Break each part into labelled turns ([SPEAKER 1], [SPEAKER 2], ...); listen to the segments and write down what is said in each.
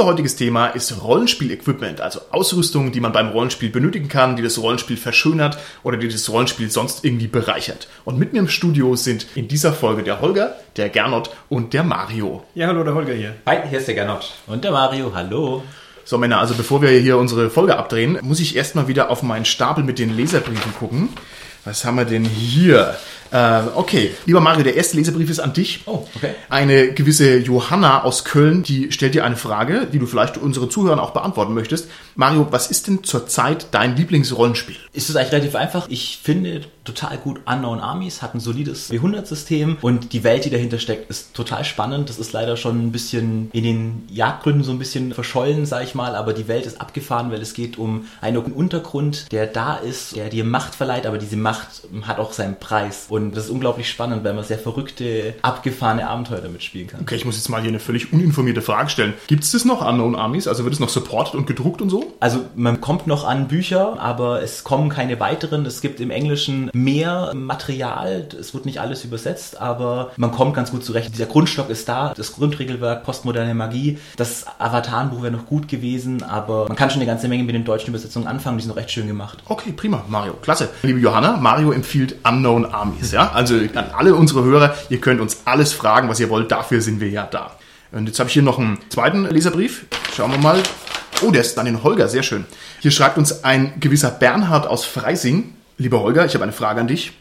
[SPEAKER 1] Unser heutiges Thema ist Rollenspiel-Equipment, also Ausrüstung, die man beim Rollenspiel benötigen kann, die das Rollenspiel verschönert oder die das Rollenspiel sonst irgendwie bereichert. Und mit mir im Studio sind in dieser Folge der Holger, der Gernot und der Mario.
[SPEAKER 2] Ja, hallo, der Holger hier.
[SPEAKER 3] Hi, hier ist der Gernot.
[SPEAKER 4] Und der Mario, hallo.
[SPEAKER 1] So Männer, also bevor wir hier unsere Folge abdrehen, muss ich erstmal wieder auf meinen Stapel mit den Leserbriefen gucken. Was haben wir denn hier? Äh, okay, lieber Mario, der erste Leserbrief ist an dich.
[SPEAKER 4] Oh, okay.
[SPEAKER 1] Eine gewisse Johanna aus Köln, die stellt dir eine Frage, die du vielleicht unsere Zuhörer auch beantworten möchtest. Mario, was ist denn zurzeit dein Lieblingsrollenspiel?
[SPEAKER 4] Ist es eigentlich relativ einfach. Ich finde total gut Unknown Armies, hat ein solides W100-System und die Welt, die dahinter steckt, ist total spannend. Das ist leider schon ein bisschen in den Jagdgründen so ein bisschen verschollen, sag ich mal, aber die Welt ist abgefahren, weil es geht um einen Untergrund, der da ist, der dir Macht verleiht, aber diese Macht hat auch seinen Preis. Und das ist unglaublich spannend, weil man sehr verrückte, abgefahrene Abenteuer damit spielen kann.
[SPEAKER 1] Okay, ich muss jetzt mal hier eine völlig uninformierte Frage stellen. Gibt es das noch, Unknown Armies? Also wird es noch supported und gedruckt und so?
[SPEAKER 4] Also man kommt noch an Bücher, aber es kommen keine weiteren. Es gibt im Englischen mehr Material. Es wird nicht alles übersetzt, aber man kommt ganz gut zurecht. Dieser Grundstock ist da, das Grundregelwerk, postmoderne Magie. Das Avatarenbuch wäre noch gut gewesen, aber man kann schon eine ganze Menge mit den deutschen Übersetzungen anfangen. Die sind noch recht schön gemacht.
[SPEAKER 1] Okay, prima, Mario. Klasse. Liebe Johanna, Mario empfiehlt Unknown Armies. Ja? Also an alle unsere Hörer, ihr könnt uns alles fragen, was ihr wollt. Dafür sind wir ja da. Und jetzt habe ich hier noch einen zweiten Leserbrief. Schauen wir mal. Oh, der ist dann in Holger, sehr schön. Hier schreibt uns ein gewisser Bernhard aus Freising. Lieber Holger, ich habe eine Frage an dich.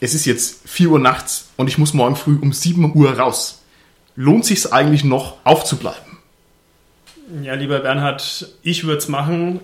[SPEAKER 1] Es ist jetzt 4 Uhr nachts und ich muss morgen früh um 7 Uhr raus. Lohnt sich es eigentlich noch aufzubleiben?
[SPEAKER 2] Ja, lieber Bernhard, ich würde es machen.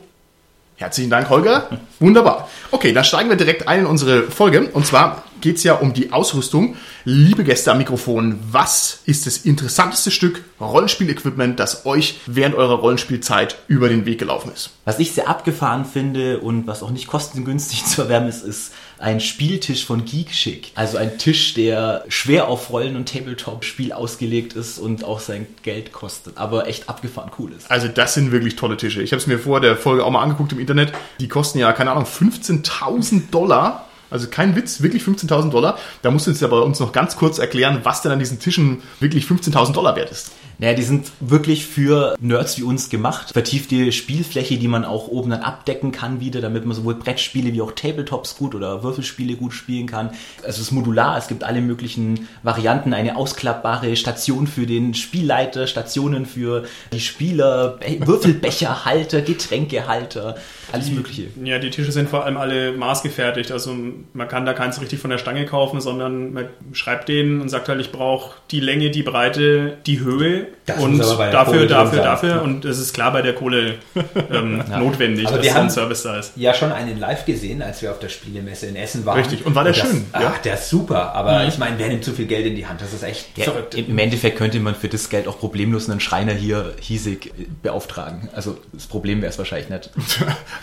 [SPEAKER 1] Herzlichen Dank, Holger. Wunderbar. Okay, dann steigen wir direkt ein in unsere Folge. Und zwar geht es ja um die Ausrüstung. Liebe Gäste am Mikrofon, was ist das interessanteste Stück Rollenspiel-Equipment, das euch während eurer Rollenspielzeit über den Weg gelaufen ist?
[SPEAKER 4] Was ich sehr abgefahren finde und was auch nicht kostengünstig zu erwerben ist, ist ein Spieltisch von Geekschick. Also ein Tisch, der schwer auf Rollen- und Tabletop-Spiel ausgelegt ist und auch sein Geld kostet, aber echt abgefahren cool ist.
[SPEAKER 1] Also das sind wirklich tolle Tische. Ich habe es mir vor der Folge auch mal angeguckt im Internet. Die kosten ja, keine Ahnung, 15.000 Dollar. Also kein Witz, wirklich 15.000 Dollar. Da musst du jetzt aber uns noch ganz kurz erklären, was denn an diesen Tischen wirklich 15.000 Dollar wert ist.
[SPEAKER 4] Naja, die sind wirklich für Nerds wie uns gemacht. Vertiefte Spielfläche, die man auch oben dann abdecken kann wieder, damit man sowohl Brettspiele wie auch Tabletops gut oder Würfelspiele gut spielen kann. Also es ist modular, es gibt alle möglichen Varianten. Eine ausklappbare Station für den Spielleiter, Stationen für die Spieler, Würfelbecherhalter, Getränkehalter, alles mögliche.
[SPEAKER 2] Ja, die Tische sind vor allem alle maßgefertigt. Also man kann da keins richtig von der Stange kaufen, sondern man schreibt denen und sagt halt, ich brauche die Länge, die Breite, die Höhe
[SPEAKER 3] Das
[SPEAKER 2] und dafür, dafür, dafür. Und es ist klar bei der Kohle ähm, notwendig,
[SPEAKER 3] Aber
[SPEAKER 2] dass so ein Service da ist.
[SPEAKER 3] Ja, schon einen live gesehen, als wir auf der Spielemesse in Essen waren.
[SPEAKER 1] Richtig. Und war der
[SPEAKER 3] das,
[SPEAKER 1] schön, ja?
[SPEAKER 3] Ach, der ist super. Aber ich meine, wer nimmt zu viel Geld in die Hand? Das ist echt
[SPEAKER 4] Ja,
[SPEAKER 3] verrückt.
[SPEAKER 4] im Endeffekt könnte man für das Geld auch problemlos einen Schreiner hier hiesig äh, beauftragen. Also das Problem wäre es wahrscheinlich nicht.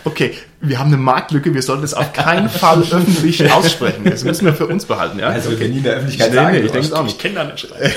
[SPEAKER 1] Okay, wir haben eine Marktlücke. Wir sollten es auf keinen Fall öffentlich aussprechen. Das müssen wir für uns behalten. Ja?
[SPEAKER 3] Also okay. nie in der Öffentlichkeit
[SPEAKER 1] Nee,
[SPEAKER 3] sagen.
[SPEAKER 1] nee, ich denke es auch
[SPEAKER 2] Ich
[SPEAKER 1] nicht.
[SPEAKER 2] kenne da nicht schreiben.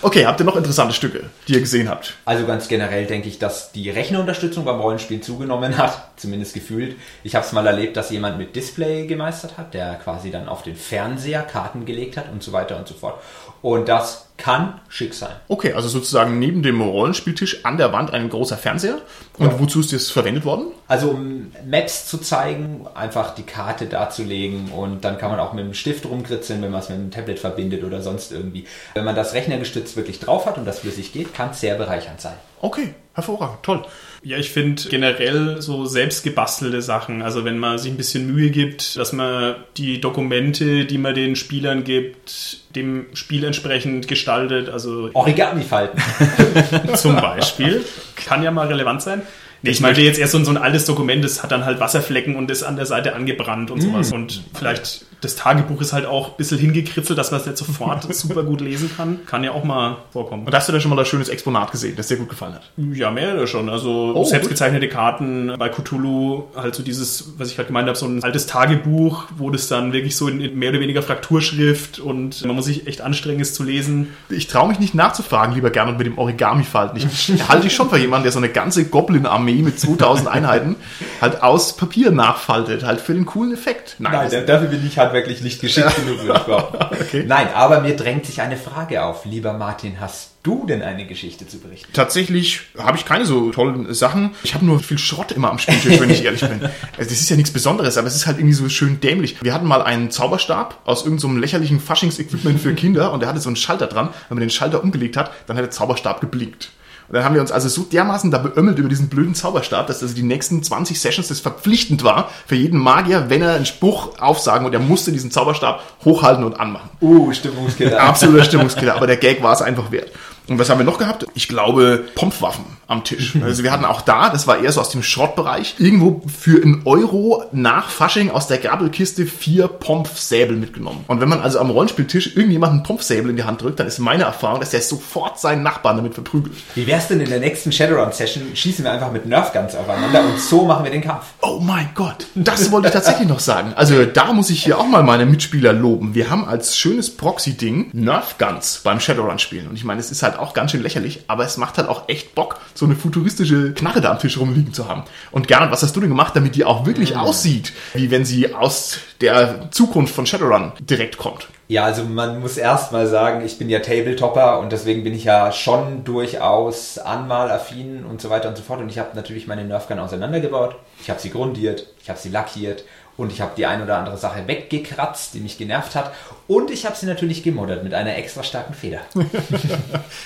[SPEAKER 1] Okay, habt ihr noch interessante Stücke, die ihr gesehen habt?
[SPEAKER 3] Also ganz generell denke ich, dass die Rechnerunterstützung beim Rollenspiel zugenommen hat, zumindest gefühlt. Ich habe es mal erlebt, dass jemand mit Display gemeistert hat, der quasi dann auf den Fernseher Karten gelegt hat und so weiter und so fort. Und das kann schick sein.
[SPEAKER 1] Okay, also sozusagen neben dem Rollenspieltisch an der Wand ein großer Fernseher. Und
[SPEAKER 3] Ja.
[SPEAKER 1] wozu ist das verwendet worden?
[SPEAKER 3] Also um Maps zu zeigen, einfach die Karte darzulegen und dann kann man auch mit dem Stift rumkritzeln, wenn man es mit dem Tablet verbindet oder sonst irgendwie. Wenn man das rechnergestützt wirklich drauf hat und das flüssig geht, kann es sehr bereichernd sein.
[SPEAKER 1] Okay, hervorragend, toll.
[SPEAKER 2] Ja, ich finde generell so selbst gebastelte Sachen, also wenn man sich ein bisschen Mühe gibt, dass man die Dokumente, die man den Spielern gibt, dem Spiel entsprechend gestaltet, also
[SPEAKER 3] Origami falten.
[SPEAKER 2] zum Beispiel, kann ja mal relevant sein. Nee, ich meinte jetzt erst so ein, so ein altes Dokument, das hat dann halt Wasserflecken und ist an der Seite angebrannt und sowas. Und vielleicht Das Tagebuch ist halt auch ein bisschen hingekritzelt, dass man es nicht sofort super gut lesen kann. Kann ja auch mal vorkommen.
[SPEAKER 1] Und hast du da schon mal ein schönes Exponat gesehen, das dir gut gefallen hat?
[SPEAKER 2] Ja, mehrere schon. Also
[SPEAKER 1] Oh,
[SPEAKER 2] selbstgezeichnete Karten bei Cthulhu, halt so dieses, was ich gerade gemeint habe, so ein altes Tagebuch, wo das dann wirklich so in mehr oder weniger Frakturschrift und man muss sich echt anstrengen, es zu lesen.
[SPEAKER 1] Ich traue mich nicht nachzufragen, lieber Gernot, mit dem Origami falten. Ich halte dich schon für jemanden, der so eine ganze Goblin-Armee mit 2000 Einheiten halt aus Papier nachfaltet, halt für den coolen Effekt.
[SPEAKER 3] Nein,
[SPEAKER 1] das-
[SPEAKER 3] dafür bin ich handwerklich nicht geschickt genug, würde ich behaupten. Nein, aber mir drängt sich eine Frage auf. Lieber Martin, hast du denn eine Geschichte zu berichten?
[SPEAKER 1] Tatsächlich habe ich keine so tollen Sachen. Ich habe nur viel Schrott immer am Spieltisch, wenn ich ehrlich bin. Also das ist ja nichts Besonderes, aber es ist halt irgendwie so schön dämlich. Wir hatten mal einen Zauberstab aus irgendeinem so lächerlichen Faschings-Equipment für Kinder und der hatte so einen Schalter dran. Wenn man den Schalter umgelegt hat, dann hat der Zauberstab geblinkt. Und dann haben wir uns also so dermaßen da beömmelt über diesen blöden Zauberstab, dass also die nächsten 20 Sessions das verpflichtend war für jeden Magier, wenn er einen Spruch aufsagen und er musste diesen Zauberstab hochhalten und anmachen.
[SPEAKER 3] Uh, Stimmungskiller.
[SPEAKER 1] Absoluter Stimmungskiller, aber der Gag war es einfach wert. Und was haben wir noch gehabt? Ich glaube, Pompwaffen am Tisch. Also wir hatten auch da, das war eher so aus dem Schrottbereich, irgendwo für einen Euro nach Fasching aus der Grabbelkiste vier Pompfsäbel mitgenommen. Und wenn man also am Rollenspieltisch irgendjemanden einen Pompfsäbel in die Hand drückt, dann ist meine Erfahrung, dass der sofort seinen Nachbarn damit verprügelt.
[SPEAKER 3] Wie wär's denn in der nächsten Shadowrun-Session? Schießen wir einfach mit Nerfguns aufeinander und so machen wir den Kampf.
[SPEAKER 1] Oh mein Gott, das wollte ich tatsächlich noch sagen. Also da muss ich hier auch mal meine Mitspieler loben. Wir haben als schönes Proxy-Ding Nerf Guns beim Shadowrun spielen. Und ich meine, es ist halt auch ganz schön lächerlich, aber es macht halt auch echt Bock, so eine futuristische Knarre da am Tisch rumliegen zu haben. Und Gernot, was hast du denn gemacht, damit die auch wirklich aussieht, wie wenn sie aus der Zukunft von Shadowrun direkt kommt?
[SPEAKER 3] Ja, also man muss erst mal sagen, ich bin ja Tabletopper und deswegen bin ich ja schon durchaus anmalaffin und so weiter und so fort. Und ich habe natürlich meine Nerfgun auseinandergebaut. Ich habe sie grundiert, ich habe sie lackiert und ich habe die ein oder andere Sache weggekratzt, die mich genervt hat. Und ich habe sie natürlich gemoddert mit einer extra starken Feder.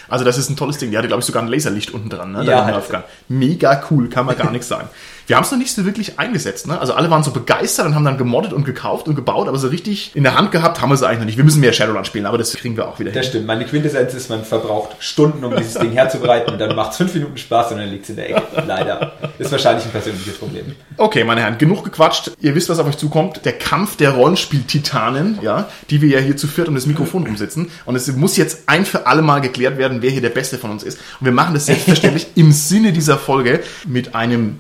[SPEAKER 1] Also das ist ein tolles Ding. Die hatte, glaube ich, sogar ein Laserlicht unten dran. Ne?
[SPEAKER 3] Ja,
[SPEAKER 1] Deine Nerf Gun. Mega cool, kann man gar nichts sagen. Wir haben es noch nicht so wirklich eingesetzt. Ne? Also alle waren so begeistert und haben dann gemoddet und gekauft und gebaut, aber so richtig in der Hand gehabt haben wir es eigentlich noch nicht. Wir müssen mehr Shadowrun spielen, aber das kriegen wir auch wieder
[SPEAKER 3] Das
[SPEAKER 1] hin.
[SPEAKER 3] stimmt. Meine Quintessenz ist, man verbraucht Stunden, um dieses Ding herzubereiten und dann macht es fünf Minuten Spaß und dann liegt es in der Ecke. Leider. Ist wahrscheinlich ein persönliches Problem.
[SPEAKER 1] Okay, meine Herren, genug gequatscht. Ihr wisst, was auf euch zukommt. Der Kampf der Rollenspiel-Titanen, ja, die wir ja hier zu viert um das Mikrofon rumsitzen. Und es muss jetzt ein für alle Mal geklärt werden, wer hier der Beste von uns ist. Und wir machen das selbstverständlich im Sinne dieser Folge mit einem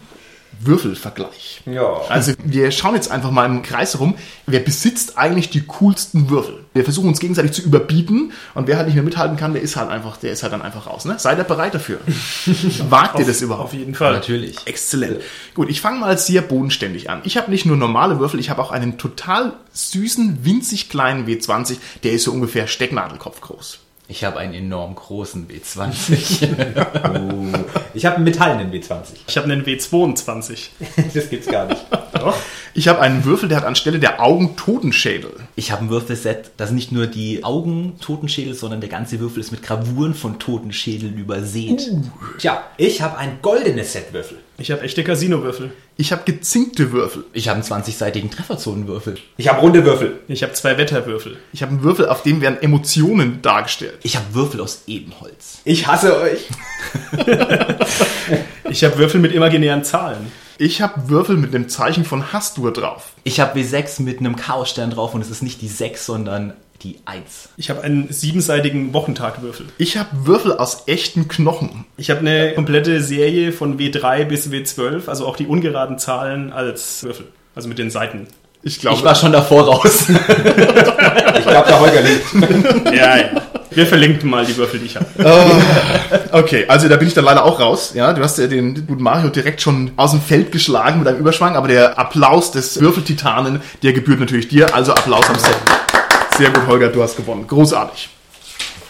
[SPEAKER 1] Würfelvergleich.
[SPEAKER 3] Ja.
[SPEAKER 1] Also wir schauen jetzt einfach mal im Kreis rum, wer besitzt eigentlich die coolsten Würfel? Wir versuchen uns gegenseitig zu überbieten und wer halt nicht mehr mithalten kann, der ist halt einfach, der ist halt dann einfach raus. Ne? Seid ihr bereit dafür? Wagt ihr das überhaupt?
[SPEAKER 2] Auf jeden Fall.
[SPEAKER 4] Natürlich.
[SPEAKER 1] Exzellent. Gut, ich fange mal sehr bodenständig an. Ich habe nicht nur normale Würfel, ich habe auch einen total süßen, winzig kleinen W20, der ist so ungefähr Stecknadelkopf groß.
[SPEAKER 4] Ich habe einen enorm großen B20.
[SPEAKER 3] Oh. Ich habe einen metallenen B20.
[SPEAKER 2] Ich habe einen W22.
[SPEAKER 3] Das gibt's gar nicht.
[SPEAKER 1] Doch. Ich habe einen Würfel, der hat anstelle der Augen Totenschädel.
[SPEAKER 4] Ich habe ein Würfelset, das sind nicht nur die Augen Totenschädel, sondern der ganze Würfel ist mit Gravuren von Totenschädeln übersät.
[SPEAKER 3] Tja, ich habe ein goldenes Set Würfel.
[SPEAKER 2] Ich habe echte Casino-Würfel.
[SPEAKER 1] Ich habe gezinkte Würfel.
[SPEAKER 4] Ich habe einen 20-seitigen Trefferzonenwürfel.
[SPEAKER 3] Ich habe runde Würfel.
[SPEAKER 2] Ich habe zwei Wetterwürfel.
[SPEAKER 1] Ich habe einen Würfel, auf dem werden Emotionen dargestellt.
[SPEAKER 4] Ich habe Würfel aus Ebenholz.
[SPEAKER 3] Ich hasse euch.
[SPEAKER 2] Ich habe Würfel mit imaginären Zahlen.
[SPEAKER 1] Ich habe Würfel mit einem Zeichen von Hastur drauf.
[SPEAKER 4] Ich habe W6 mit einem Chaosstern drauf und es ist nicht die 6, sondern die 1.
[SPEAKER 2] Ich habe einen siebenseitigen Wochentagwürfel.
[SPEAKER 1] Ich habe Würfel aus echten Knochen.
[SPEAKER 2] Ich habe eine komplette Serie von W3 bis W12, also auch die ungeraden Zahlen als Würfel. Also mit den Seiten.
[SPEAKER 1] Ich glaube,
[SPEAKER 4] Ich war schon davor raus.
[SPEAKER 3] Ich glaube, der Holger liegt.
[SPEAKER 2] Ja, ja. Wir verlinken mal die Würfel, die ich habe.
[SPEAKER 1] Okay, also da bin ich dann leider auch raus. Ja, du hast ja den guten Mario direkt schon aus dem Feld geschlagen mit einem Überschwang, aber der Applaus des Würfeltitanen, der gebührt natürlich dir. Also Applaus am Set. Sehr gut, Holger, du hast gewonnen. Großartig.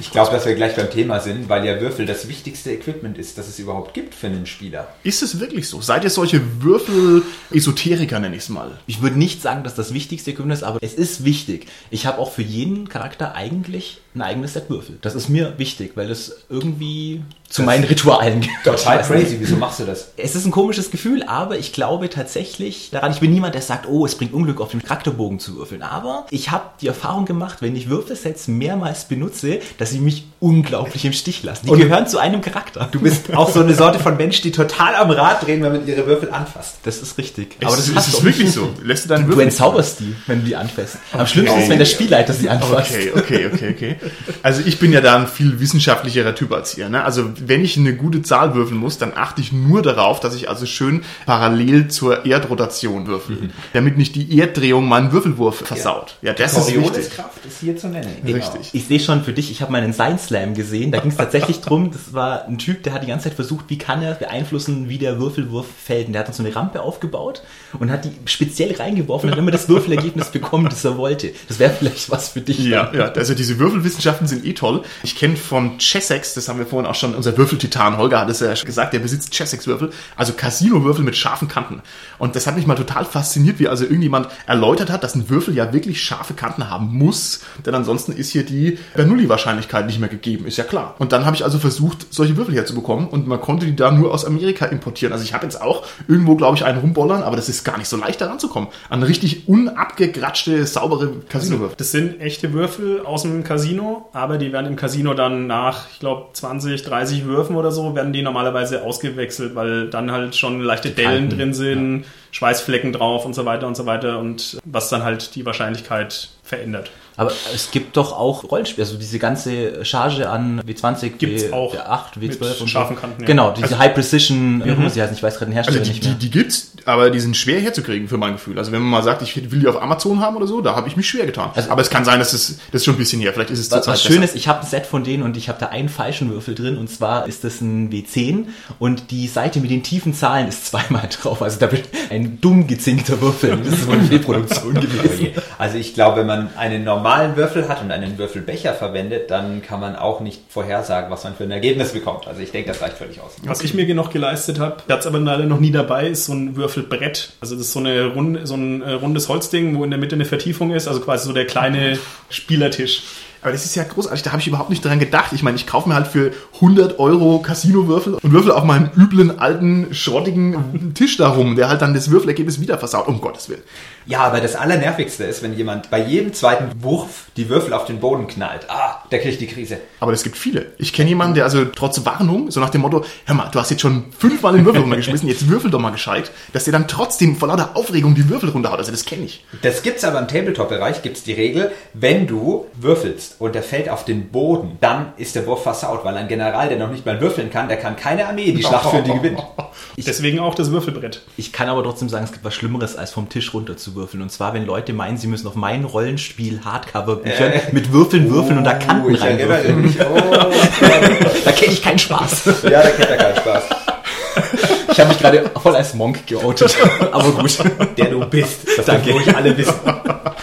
[SPEAKER 3] Ich glaube, dass wir gleich beim Thema sind, weil ja Würfel das wichtigste Equipment ist, das es überhaupt gibt für einen Spieler.
[SPEAKER 1] Ist es wirklich so? Seid ihr solche Würfel-Esoteriker, nenne ich es mal?
[SPEAKER 4] Ich würde nicht sagen, dass das wichtigste Equipment ist, aber es ist wichtig. Ich habe auch für jeden Charakter eigentlich ein eigenes Set Würfel. Das ist mir wichtig, weil es irgendwie zu meinen Ritualen.
[SPEAKER 3] Total
[SPEAKER 4] Ich
[SPEAKER 3] crazy. Wieso machst du das?
[SPEAKER 4] Es ist ein komisches Gefühl, aber ich glaube tatsächlich daran, ich bin niemand, der sagt, oh, es bringt Unglück, auf dem Charakterbogen zu würfeln. Aber ich habe die Erfahrung gemacht, wenn ich Würfelsets mehrmals benutze, dass sie mich unglaublich im Stich lassen. Die
[SPEAKER 3] Und-
[SPEAKER 4] gehören zu einem Charakter.
[SPEAKER 3] Du bist auch so eine Sorte von Mensch, die total am Rad drehen, wenn man ihre Würfel anfasst.
[SPEAKER 4] Das ist richtig.
[SPEAKER 1] Aber das,
[SPEAKER 4] hast
[SPEAKER 1] ist
[SPEAKER 4] du
[SPEAKER 1] es wirklich so. Lässt du deinen
[SPEAKER 4] Du
[SPEAKER 1] Würfel
[SPEAKER 4] entzauberst die, wenn du die anfasst. Am schlimmsten ist, wenn der Spielleiter sie anfasst.
[SPEAKER 1] Okay, okay, okay, okay. Also ich bin ja da ein viel wissenschaftlicherer Typ als ihr. Ne? Also wenn ich eine gute Zahl würfeln muss, dann achte ich nur darauf, dass ich also schön parallel zur Erdrotation würfel, damit nicht die Erddrehung meinen Würfelwurf versaut. Ja, das ist wichtig.
[SPEAKER 3] Corioliskraft ist hier zu nennen. Genau.
[SPEAKER 1] Richtig.
[SPEAKER 4] Ich sehe schon für dich, ich habe mal einen Science Slam gesehen, da ging es tatsächlich drum, das war ein Typ, der hat die ganze Zeit versucht, wie kann er beeinflussen, wie der Würfelwurf fällt. Und der hat dann so eine Rampe aufgebaut und hat die speziell reingeworfen und hat immer das Würfelergebnis bekommen, das er wollte. Das wäre vielleicht was für dich.
[SPEAKER 1] Ja, ja, also diese Würfelwissenschaften sind eh toll. Ich kenne von Chessex, das haben wir vorhin auch schon, unser Würfeltitan Holger hat es ja schon gesagt, der besitzt Chessex-Würfel, also Casino-Würfel mit scharfen Kanten. Und das hat mich mal total fasziniert, wie also irgendjemand erläutert hat, dass ein Würfel ja wirklich scharfe Kanten haben muss, denn ansonsten ist hier die Bernoulli-Wahrscheinlichkeit nicht mehr gegeben, ist ja klar. Und dann habe ich also versucht, solche Würfel herzubekommen und man konnte die da nur aus Amerika importieren. Also ich habe jetzt auch irgendwo, glaube ich, einen rumbollern, aber das ist gar nicht so leicht, da ranzukommen. An richtig unabgegratschte, saubere Casino-Würfel.
[SPEAKER 2] Das sind echte Würfel aus dem Casino, aber die werden im Casino dann nach, ich glaube, 20, 30 Würfen oder so, werden die normalerweise ausgewechselt, weil dann halt schon leichte Dellen drin sind, Schweißflecken drauf und so weiter und so weiter und was dann halt die Wahrscheinlichkeit verändert.
[SPEAKER 4] Aber es gibt doch auch Rollenspiele, also diese ganze Charge an W20,
[SPEAKER 2] Gibt's
[SPEAKER 4] W,
[SPEAKER 2] auch
[SPEAKER 4] W8, W12
[SPEAKER 2] mit
[SPEAKER 4] und
[SPEAKER 2] scharfen Kanten, ja.
[SPEAKER 4] Genau, diese High Precision, wie auch immer sie heißen, ich weiß gerade den Hersteller
[SPEAKER 1] Also die,
[SPEAKER 4] nicht
[SPEAKER 1] die,
[SPEAKER 4] mehr.
[SPEAKER 1] die gibt's, aber die sind schwer herzukriegen für mein Gefühl. Also wenn man mal sagt, ich will die auf Amazon haben oder so, da habe ich mich schwer getan.
[SPEAKER 4] Also-
[SPEAKER 1] aber es kann sein, dass es das ist schon ein bisschen her. Vielleicht ist es
[SPEAKER 4] Was,
[SPEAKER 1] zurzeit
[SPEAKER 4] was schön ist, ich habe ein Set von denen und ich habe da einen falschen Würfel drin und zwar ist das ein W10 und die Seite mit den tiefen Zahlen ist zweimal drauf. Also da wird ein dumm gezinkter Würfel. Das ist wohl eine Fehlproduktion
[SPEAKER 3] Oh
[SPEAKER 4] gewesen.
[SPEAKER 3] Also ich glaube, wenn man einen normalen Würfel hat und einen Würfelbecher verwendet, dann kann man auch nicht vorhersagen, was man für ein Ergebnis bekommt. Also ich denke, das reicht völlig aus.
[SPEAKER 2] Was ich mir noch geleistet habe, ich hatte aber leider noch nie dabei, ist so ein Würfelbrett. Also das ist so, eine runde, so ein äh, rundes Holzding, wo in der Mitte eine Vertiefung ist, also quasi so der kleine Spielertisch.
[SPEAKER 1] Aber das ist ja großartig, da habe ich überhaupt nicht dran gedacht. Ich meine, ich kaufe mir halt für 100 Euro Casino-Würfel und würfel auf meinem üblen, alten, schrottigen Tisch da rum, der halt dann das Würfelergebnis wieder versaut. Um Gottes Willen.
[SPEAKER 3] Ja, aber das Allernervigste ist, wenn jemand bei jedem zweiten Wurf die Würfel auf den Boden knallt. Ah, der kriegt die Krise.
[SPEAKER 1] Aber das gibt viele. Ich kenne jemanden, der also trotz Warnung, so nach dem Motto, hör mal, du hast jetzt schon fünfmal den Würfel runtergeschmissen, jetzt würfel doch mal gescheit, dass der dann trotzdem vor lauter Aufregung die Würfel runterhaut. Also das kenne ich.
[SPEAKER 3] Das gibt's aber im Tabletop-Bereich, gibt's die Regel, wenn du würfelst und der fällt auf den Boden, dann ist der Wurf versaut, weil ein General, der noch nicht mal würfeln kann, der kann keine Armee die Schlacht führen, die gewinnt.
[SPEAKER 2] Deswegen auch das Würfelbrett.
[SPEAKER 4] Ich kann aber trotzdem sagen, es gibt was Schlimmeres, als vom Tisch runter zu würfeln. Und zwar, wenn Leute meinen, sie müssen auf mein Rollenspiel Hardcover-Büchern mit Würfeln würfeln und da Kanten
[SPEAKER 3] Oh, ich erinnere
[SPEAKER 4] reinwürfeln.
[SPEAKER 3] mich. Oh,
[SPEAKER 4] Da kenne ich keinen Spaß.
[SPEAKER 3] ja, da kennt er keinen Spaß.
[SPEAKER 4] Ich habe mich gerade voll als Monk geoutet. Aber gut.
[SPEAKER 3] Der du bist. Das
[SPEAKER 4] Danke.
[SPEAKER 3] dürfen ruhig alle wissen.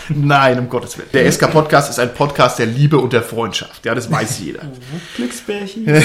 [SPEAKER 1] Nein, um Gottes Willen. Der SK-Podcast ist ein Podcast der Liebe und der Freundschaft. Ja, das weiß jeder.
[SPEAKER 4] Glücksbärchen.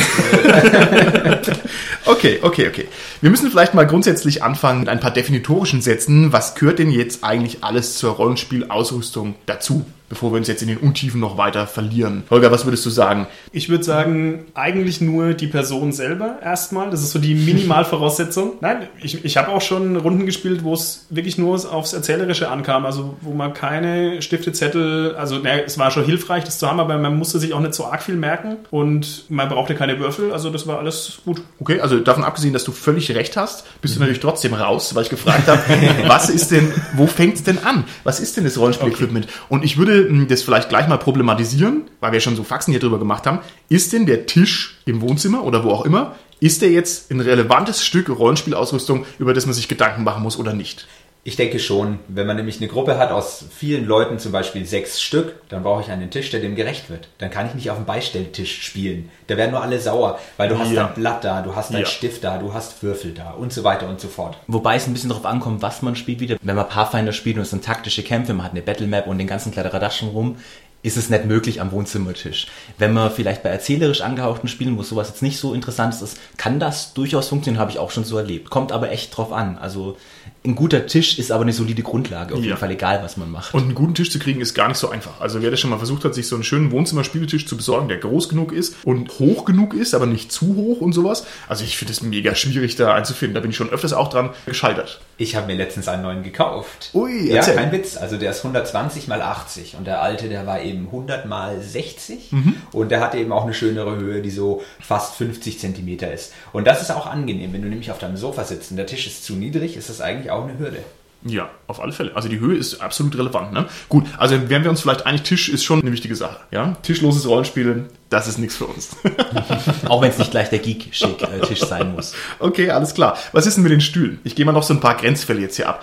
[SPEAKER 1] Okay, okay, okay. Wir müssen vielleicht mal grundsätzlich anfangen mit ein paar definitorischen Sätzen. Was gehört denn jetzt eigentlich alles zur Rollenspielausrüstung dazu, bevor wir uns jetzt in den Untiefen noch weiter verlieren? Holger, was würdest du sagen?
[SPEAKER 2] Ich würde sagen, eigentlich nur die Person selber erstmal. Das ist so die Minimalvoraussetzung. Nein, ich, ich habe auch schon Runden gespielt, wo es wirklich nur aufs Erzählerische ankam. Also wo man keine Stifte, Zettel, also na, es war schon hilfreich, das zu haben, aber man musste sich auch nicht so arg viel merken und man brauchte keine Würfel. Also das war alles gut.
[SPEAKER 1] Okay, also davon abgesehen, dass du völlig recht hast, bist du natürlich trotzdem raus, weil ich gefragt habe, was ist denn, wo fängt's denn an? Was ist denn das Rollenspiel-Equipment? Und ich würde mh, das vielleicht gleich mal problematisieren, weil wir schon so Faxen hier drüber gemacht haben. Ist denn der Tisch im Wohnzimmer oder wo auch immer, ist der jetzt ein relevantes Stück Rollenspielausrüstung, über das man sich Gedanken machen muss oder nicht?
[SPEAKER 3] Ich denke schon, wenn man nämlich eine Gruppe hat aus vielen Leuten, zum Beispiel sechs Stück, dann brauche ich einen Tisch, der dem gerecht wird. Dann kann ich nicht auf dem Beistelltisch spielen. Da werden nur alle sauer, weil du hast
[SPEAKER 1] Ja.
[SPEAKER 3] dein Blatt da, du hast deinen
[SPEAKER 1] Ja.
[SPEAKER 3] Stift da, du hast Würfel da und so weiter und so fort.
[SPEAKER 4] Wobei es ein bisschen darauf ankommt, was man spielt wieder. Wenn man Pathfinder spielt und es sind taktische Kämpfe, man hat eine Battlemap und den ganzen Kladderadatschen rum, ist es nicht möglich am Wohnzimmertisch. Wenn man vielleicht bei erzählerisch angehauchten Spielen, wo sowas jetzt nicht so interessant ist, kann das durchaus funktionieren, habe ich auch schon so erlebt. Kommt aber echt drauf an. Also ein guter Tisch ist aber eine solide Grundlage, auf
[SPEAKER 1] Ja.
[SPEAKER 4] jeden Fall egal, was man macht.
[SPEAKER 1] Und einen guten Tisch zu kriegen ist gar nicht so einfach. Also wer das schon mal versucht hat, sich so einen schönen Wohnzimmerspieltisch zu besorgen, der groß genug ist und hoch genug ist, aber nicht zu hoch und sowas. Also ich finde es mega schwierig da einzufinden. Da bin ich schon öfters auch dran gescheitert.
[SPEAKER 3] Ich habe mir letztens einen neuen gekauft.
[SPEAKER 1] Ui,
[SPEAKER 3] Ja,
[SPEAKER 1] erzähl.
[SPEAKER 3] kein Witz. Also der ist 120 mal 80 und der alte, der war eben eben 100 mal 60
[SPEAKER 1] Mhm.
[SPEAKER 3] und der hat eben auch eine schönere Höhe, die so fast 50 Zentimeter ist. Und das ist auch angenehm, wenn du nämlich auf deinem Sofa sitzt und der Tisch ist zu niedrig, ist das eigentlich auch eine Hürde.
[SPEAKER 1] Ja, auf alle Fälle. Also die Höhe ist absolut relevant. Ne? Gut, also wären wir uns vielleicht einig, Tisch ist schon eine wichtige Sache. Ja? Tischloses Rollenspiel, das ist nichts für uns.
[SPEAKER 4] Auch wenn es nicht gleich der Geek-Schick-Tisch sein muss.
[SPEAKER 1] okay, alles klar. Was ist denn mit den Stühlen? Ich gehe mal noch so ein paar Grenzfälle jetzt hier ab.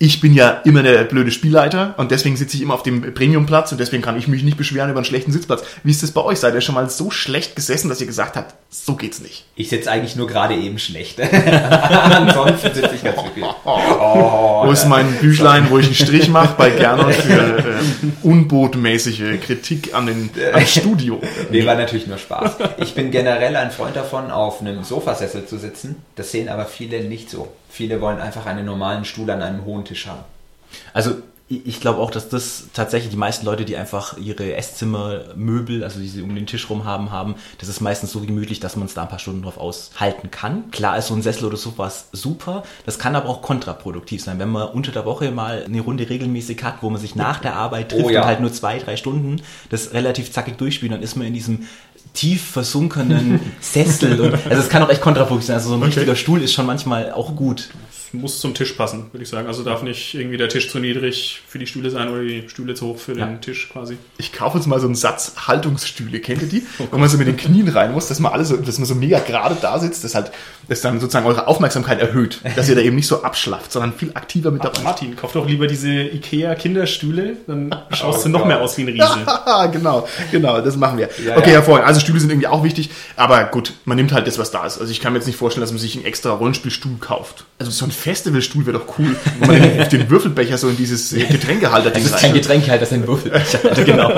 [SPEAKER 1] Ich bin ja immer der blöde Spielleiter und deswegen sitze ich immer auf dem Premiumplatz und deswegen kann ich mich nicht beschweren über einen schlechten Sitzplatz. Wie ist das bei euch? Seid ihr schon mal so schlecht gesessen, dass ihr gesagt habt, so geht's nicht?
[SPEAKER 3] Ich sitze eigentlich nur gerade eben schlecht. Ansonsten sitze ich ganz wirklich. Oh,
[SPEAKER 1] Wo ist mein Büchlein, wo ich einen Strich mache bei Gernot für äh, unbotmäßige Kritik an den am Studio?
[SPEAKER 3] Nee, war natürlich nur Spaß. Ich bin generell ein Freund davon, auf einem Sofasessel zu sitzen. Das sehen aber viele nicht so. Viele wollen einfach einen normalen Stuhl an einem hohen Tisch haben.
[SPEAKER 4] Also ich glaube auch, dass das tatsächlich die meisten Leute, die einfach ihre Esszimmermöbel, also die sie um den Tisch rum haben, haben, das ist meistens so gemütlich, dass man es da ein paar Stunden drauf aushalten kann. Klar ist so ein Sessel oder sowas super, das kann aber auch kontraproduktiv sein, wenn man unter der Woche mal eine Runde regelmäßig hat, wo man sich nach der Arbeit trifft
[SPEAKER 3] Oh ja.
[SPEAKER 4] und halt nur zwei, drei Stunden das relativ zackig durchspielt, dann ist man in diesem tief versunkenen Sessel und also es kann auch echt kontraproduktiv sein. Also so ein richtiger Stuhl ist schon manchmal auch gut.
[SPEAKER 2] Muss zum Tisch passen, würde ich sagen. Also darf nicht irgendwie der Tisch zu niedrig für die Stühle sein oder die Stühle zu hoch für den Tisch quasi.
[SPEAKER 1] Ich kaufe jetzt mal so einen Satz Haltungsstühle. Kennt ihr die? Wo man so mit den Knien rein muss, dass man alles so, dass man so mega gerade da sitzt, das halt, das dann sozusagen eure Aufmerksamkeit erhöht. Dass ihr da eben nicht so abschlafft, sondern viel aktiver mit dabei.
[SPEAKER 2] Martin, kauf doch lieber diese Ikea Kinderstühle, dann schaust
[SPEAKER 3] Oh
[SPEAKER 2] du noch mehr aus wie ein Riese.
[SPEAKER 1] Haha, genau, genau, das machen wir.
[SPEAKER 3] Ja,
[SPEAKER 1] okay,
[SPEAKER 3] ja.
[SPEAKER 1] hervorragend. Also Stühle sind irgendwie auch wichtig, aber gut, man nimmt halt das, was da ist. Also ich kann mir jetzt nicht vorstellen, dass man sich einen extra Rollenspielstuhl kauft. Also so ein Festivalstuhl wäre doch cool, wo man den, den Würfelbecher so in dieses äh, Getränkehalter-Ding
[SPEAKER 4] Das ist kein
[SPEAKER 1] rein-
[SPEAKER 4] Getränk halt, das ist ein Würfelbecher. Also genau.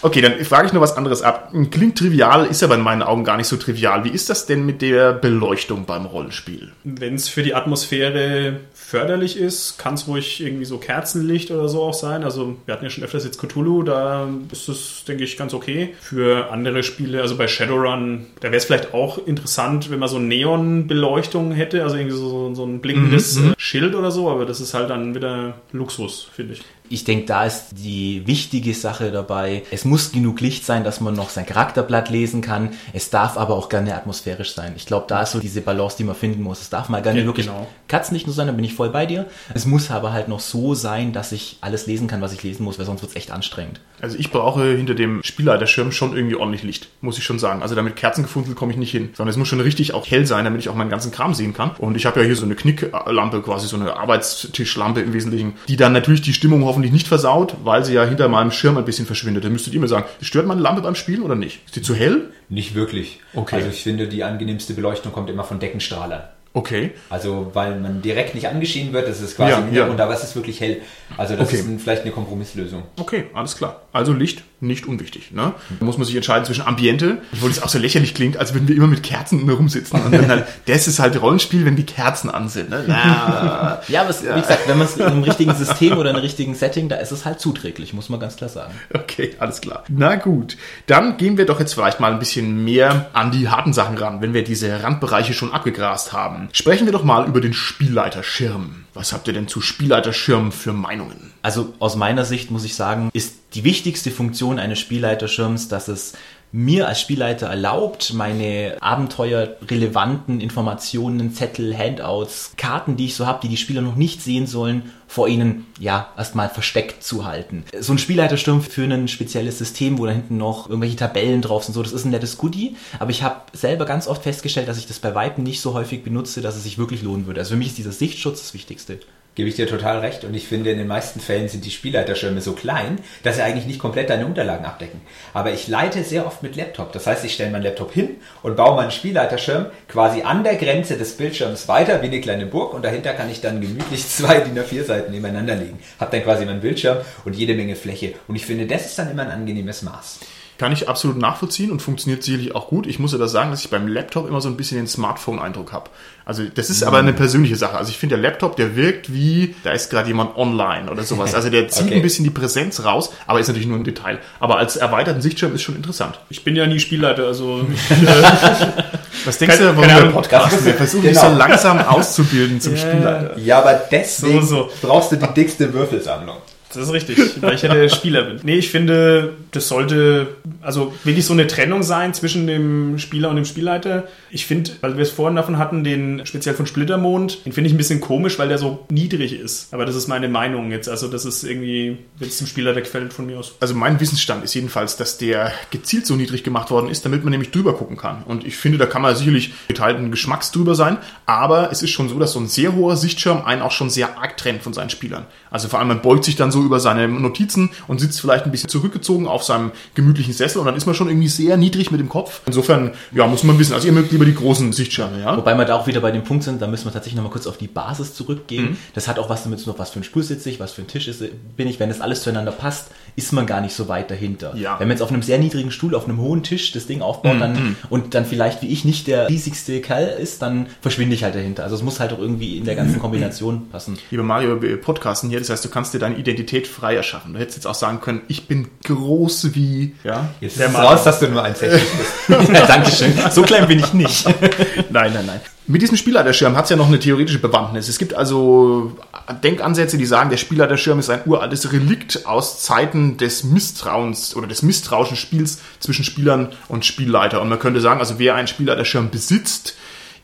[SPEAKER 1] Okay, dann frage ich nur was anderes ab. Klingt trivial, ist aber in meinen Augen gar nicht so trivial. Wie ist das denn mit der Beleuchtung beim Rollenspiel?
[SPEAKER 2] Wenn es für die Atmosphäre förderlich ist, kann es ruhig irgendwie so Kerzenlicht oder so auch sein. Also wir hatten ja schon öfters jetzt Cthulhu, da ist es, denke ich, ganz okay. Für andere Spiele, also bei Shadowrun, da wäre es vielleicht auch interessant, wenn man so Neonbeleuchtung hätte, also irgendwie so, so ein blinkendes äh, Schild oder so, aber das ist halt dann wieder Luxus, finde ich.
[SPEAKER 4] Ich denke, da ist die wichtige Sache dabei. Es muss genug Licht sein, dass man noch sein Charakterblatt lesen kann. Es darf aber auch gerne atmosphärisch sein. Ich glaube, da ist so diese Balance, die man finden muss. Es darf mal gerne
[SPEAKER 2] Ja,
[SPEAKER 4] wirklich
[SPEAKER 2] genau.
[SPEAKER 4] Katzenlicht nur sein, da bin ich voll bei dir. Es muss aber halt noch so sein, dass ich alles lesen kann, was ich lesen muss, weil sonst wird es echt anstrengend.
[SPEAKER 1] Also ich brauche hinter dem Spielleiterschirm schon irgendwie ordentlich Licht, muss ich schon sagen. Also damit Kerzengefunzel komme ich nicht hin, sondern es muss schon richtig auch hell sein, damit ich auch meinen ganzen Kram sehen kann. Und ich habe ja hier so eine Knicklampe, quasi so eine Arbeitstischlampe im Wesentlichen, die dann natürlich die Stimmung hoffentlich nicht versaut, weil sie ja hinter meinem Schirm ein bisschen verschwindet. Dann müsstet ihr mir sagen, stört meine Lampe beim Spielen oder nicht? Ist die zu hell?
[SPEAKER 3] Nicht wirklich.
[SPEAKER 1] Okay.
[SPEAKER 3] Also ich finde, die angenehmste Beleuchtung kommt immer von Deckenstrahlern.
[SPEAKER 1] Okay.
[SPEAKER 3] Also weil man direkt nicht angeschienen wird, das ist quasi
[SPEAKER 1] Ja,
[SPEAKER 3] im Hintergrund,
[SPEAKER 1] ja.
[SPEAKER 3] aber es ist wirklich hell. Also das
[SPEAKER 1] Okay.
[SPEAKER 3] ist ein, vielleicht eine Kompromisslösung.
[SPEAKER 1] Okay, alles klar. Also Licht nicht unwichtig. Ne? Da muss man sich entscheiden zwischen Ambiente, obwohl es auch so lächerlich klingt, als würden wir immer mit Kerzen rumsitzen. Und dann halt, das ist halt Rollenspiel, wenn die Kerzen an sind. Ne? Na,
[SPEAKER 4] Ja, aber es, wie gesagt, wenn man es in einem richtigen System oder in einem richtigen Setting, da ist es halt zuträglich, muss man ganz klar sagen.
[SPEAKER 1] Okay, alles klar. Na gut, dann gehen wir doch jetzt vielleicht mal ein bisschen mehr an die harten Sachen ran, wenn wir diese Randbereiche schon abgegrast haben. Sprechen wir doch mal über den Spielleiterschirm. Was habt ihr denn zu Spielleiterschirmen für Meinungen?
[SPEAKER 4] Also aus meiner Sicht muss ich sagen, ist die wichtigste Funktion eines Spielleiterschirms, dass es mir als Spielleiter erlaubt, meine abenteuerrelevanten Informationen, Zettel, Handouts, Karten, die ich so habe, die die Spieler noch nicht sehen sollen, vor ihnen ja erstmal versteckt zu halten. So ein Spielleitersturm für ein spezielles System, wo da hinten noch irgendwelche Tabellen drauf sind, so, das ist ein nettes Goodie, aber ich habe selber ganz oft festgestellt, dass ich das bei Weitem nicht so häufig benutze, dass es sich wirklich lohnen würde. Also für mich ist dieser Sichtschutz das Wichtigste.
[SPEAKER 3] Gebe ich dir total recht und ich finde, in den meisten Fällen sind die Spielleiterschirme so klein, dass sie eigentlich nicht komplett deine Unterlagen abdecken. Aber ich leite sehr oft mit Laptop. Das heißt, ich stelle meinen Laptop hin und baue meinen Spielleiterschirm quasi an der Grenze des Bildschirms weiter wie eine kleine Burg und dahinter kann ich dann gemütlich zwei DIN A4 Seiten nebeneinander legen. Hab dann quasi meinen Bildschirm und jede Menge Fläche. Und ich finde, das ist dann immer ein angenehmes Maß.
[SPEAKER 1] Kann ich absolut nachvollziehen und funktioniert sicherlich auch gut. Ich muss ja das sagen, dass ich beim Laptop immer so ein bisschen den Smartphone-Eindruck habe. Also das ist aber eine persönliche Sache. Also ich finde, der Laptop, der wirkt wie, da ist gerade jemand online oder sowas. Also der zieht
[SPEAKER 3] Okay.
[SPEAKER 1] ein bisschen die Präsenz raus, aber ist natürlich nur ein Detail. Aber als erweiterten Sichtschirm ist schon interessant.
[SPEAKER 2] Ich bin ja nie Spielleiter, also
[SPEAKER 1] Was denkst
[SPEAKER 2] Keine-
[SPEAKER 1] du, warum wir podcasten? Wir versuchen dich
[SPEAKER 3] Genau.
[SPEAKER 1] so langsam auszubilden zum Spielleiter.
[SPEAKER 3] Ja, aber deswegen
[SPEAKER 2] So, so.
[SPEAKER 3] brauchst du die dickste Würfelsammlung.
[SPEAKER 2] Das ist richtig, weil ich ja der Spieler bin. Nee, ich finde, das sollte also wirklich so eine Trennung sein zwischen dem Spieler und dem Spielleiter. Ich finde, weil wir es vorhin davon hatten, den speziell von Splittermond, den finde ich ein bisschen komisch, weil der so niedrig ist. Aber das ist meine Meinung jetzt. Also das ist irgendwie, wenn es dem Spielleiter gefällt, von mir aus.
[SPEAKER 1] Also mein Wissensstand ist jedenfalls, dass der gezielt so niedrig gemacht worden ist, damit man nämlich drüber gucken kann. Und ich finde, da kann man sicherlich geteilten Geschmacks drüber sein. Aber es ist schon so, dass so ein sehr hoher Sichtschirm einen auch schon sehr arg trennt von seinen Spielern. Also vor allem, man beugt sich dann so über seine Notizen und sitzt vielleicht ein bisschen zurückgezogen auf seinem gemütlichen Sessel und dann ist man schon irgendwie sehr niedrig mit dem Kopf. Insofern, ja, muss man wissen. Also ihr mögt lieber die großen Sichtschirme, ja?
[SPEAKER 4] Wobei wir da auch wieder bei dem Punkt sind, da müssen wir tatsächlich nochmal kurz auf die Basis zurückgehen. Das hat auch was damit zu tun, was für ein Stuhl sitze ich, was für ein Tisch ist, bin ich. Wenn das alles zueinander passt, ist man gar nicht so weit dahinter.
[SPEAKER 1] Ja.
[SPEAKER 4] Wenn man jetzt auf einem sehr niedrigen Stuhl, auf einem hohen Tisch das Ding aufbaut dann, und dann vielleicht wie ich nicht der riesigste Kerl ist, dann verschwinde ich halt dahinter. Also es muss halt auch irgendwie in der ganzen Kombination passen.
[SPEAKER 1] Lieber Mario, wir podcasten hier, das heißt, du kannst dir deine Identität frei erschaffen. Du hättest jetzt auch sagen können, ich bin groß wie, ja?
[SPEAKER 3] Jetzt ist raus, dass du nur 1,60 bist.
[SPEAKER 4] ja, Dankeschön. So klein bin ich nicht.
[SPEAKER 1] Nein, nein, nein. Mit diesem Spielleiterschirm hat es ja noch eine theoretische Bewandtnis. Es gibt also Denkansätze, die sagen, der Spielleiterschirm ist ein uraltes Relikt aus Zeiten des Misstrauens oder des misstrauischen Spiels zwischen Spielern und Spielleiter. Und man könnte sagen, also wer einen Spielleiterschirm besitzt,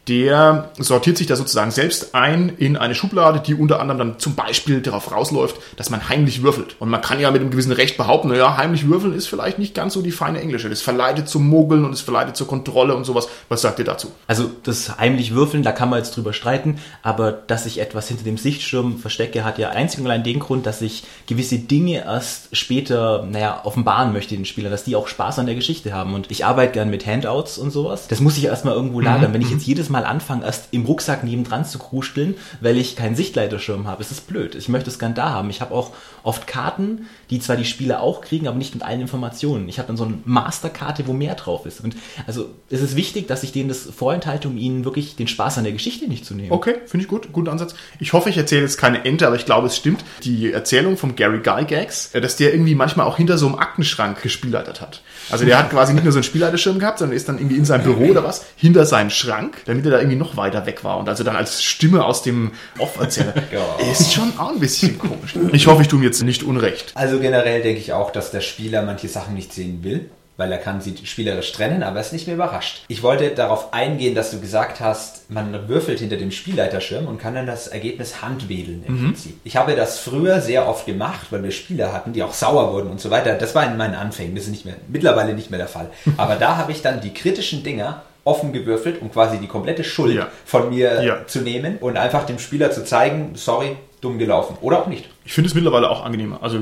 [SPEAKER 1] der sortiert sich da sozusagen selbst ein in eine Schublade, die unter anderem dann zum Beispiel darauf rausläuft, dass man heimlich würfelt. Und man kann ja mit einem gewissen Recht behaupten, naja, heimlich würfeln ist vielleicht nicht ganz so die feine Englische. Das verleitet zum Mogeln und es verleitet zur Kontrolle und sowas. Was sagt ihr dazu?
[SPEAKER 4] Also das heimlich Würfeln, da kann man jetzt drüber streiten, aber dass ich etwas hinter dem Sichtschirm verstecke, hat ja einzig und allein den Grund, dass ich gewisse Dinge erst später, naja, offenbaren möchte den Spielern, dass die auch Spaß an der Geschichte haben. Und ich arbeite gern mit Handouts und sowas. Das muss ich erstmal irgendwo lagern. Wenn ich jetzt jedes Mal anfange, erst im Rucksack nebendran zu krusteln, weil ich keinen Sichtleiterschirm habe, ist das blöd. Ich möchte es gern da haben. Ich habe auch oft Karten, die zwar die Spieler auch kriegen, aber nicht mit allen Informationen. Ich habe dann so eine Masterkarte, wo mehr drauf ist. Und also es ist wichtig, dass ich denen das vorenthalte, um ihnen wirklich den Spaß an der Geschichte nicht zu nehmen.
[SPEAKER 1] Okay, finde ich gut, guter Ansatz. Ich hoffe, ich erzähle jetzt keine Ente, aber ich glaube, es stimmt. Die Erzählung vom Gary Gygax, äh, dass der irgendwie manchmal auch hinter so einem Aktenschrank gespielleitet hat. Also der hat quasi nicht nur so einen Spielleiterschirm gehabt, sondern ist dann irgendwie in seinem Büro oder was, hinter seinen Schrank, damit er da irgendwie noch weiter weg war. Und also dann als Stimme aus dem Off erzählt. Ist schon auch ein bisschen komisch. Ich hoffe, ich tue ihm jetzt nicht unrecht.
[SPEAKER 3] Also generell denke ich auch, dass der Spieler manche Sachen nicht sehen will, weil er kann sie spielerisch trennen, aber er ist nicht mehr überrascht. Ich wollte darauf eingehen, dass du gesagt hast, man würfelt hinter dem Spielleiterschirm und kann dann das Ergebnis handwedeln im Prinzip. Ich habe das früher sehr oft gemacht, weil wir Spieler hatten, die auch sauer wurden und so weiter. Das war in meinen Anfängen, das ist nicht mehr, mittlerweile nicht mehr der Fall. Aber da habe ich dann die kritischen Dinger offen gewürfelt, um quasi die komplette Schuld
[SPEAKER 1] Ja.
[SPEAKER 3] von mir
[SPEAKER 1] Ja.
[SPEAKER 3] zu nehmen und einfach dem Spieler zu zeigen, sorry, dumm gelaufen. Oder auch nicht.
[SPEAKER 1] Ich finde es mittlerweile auch angenehmer. Also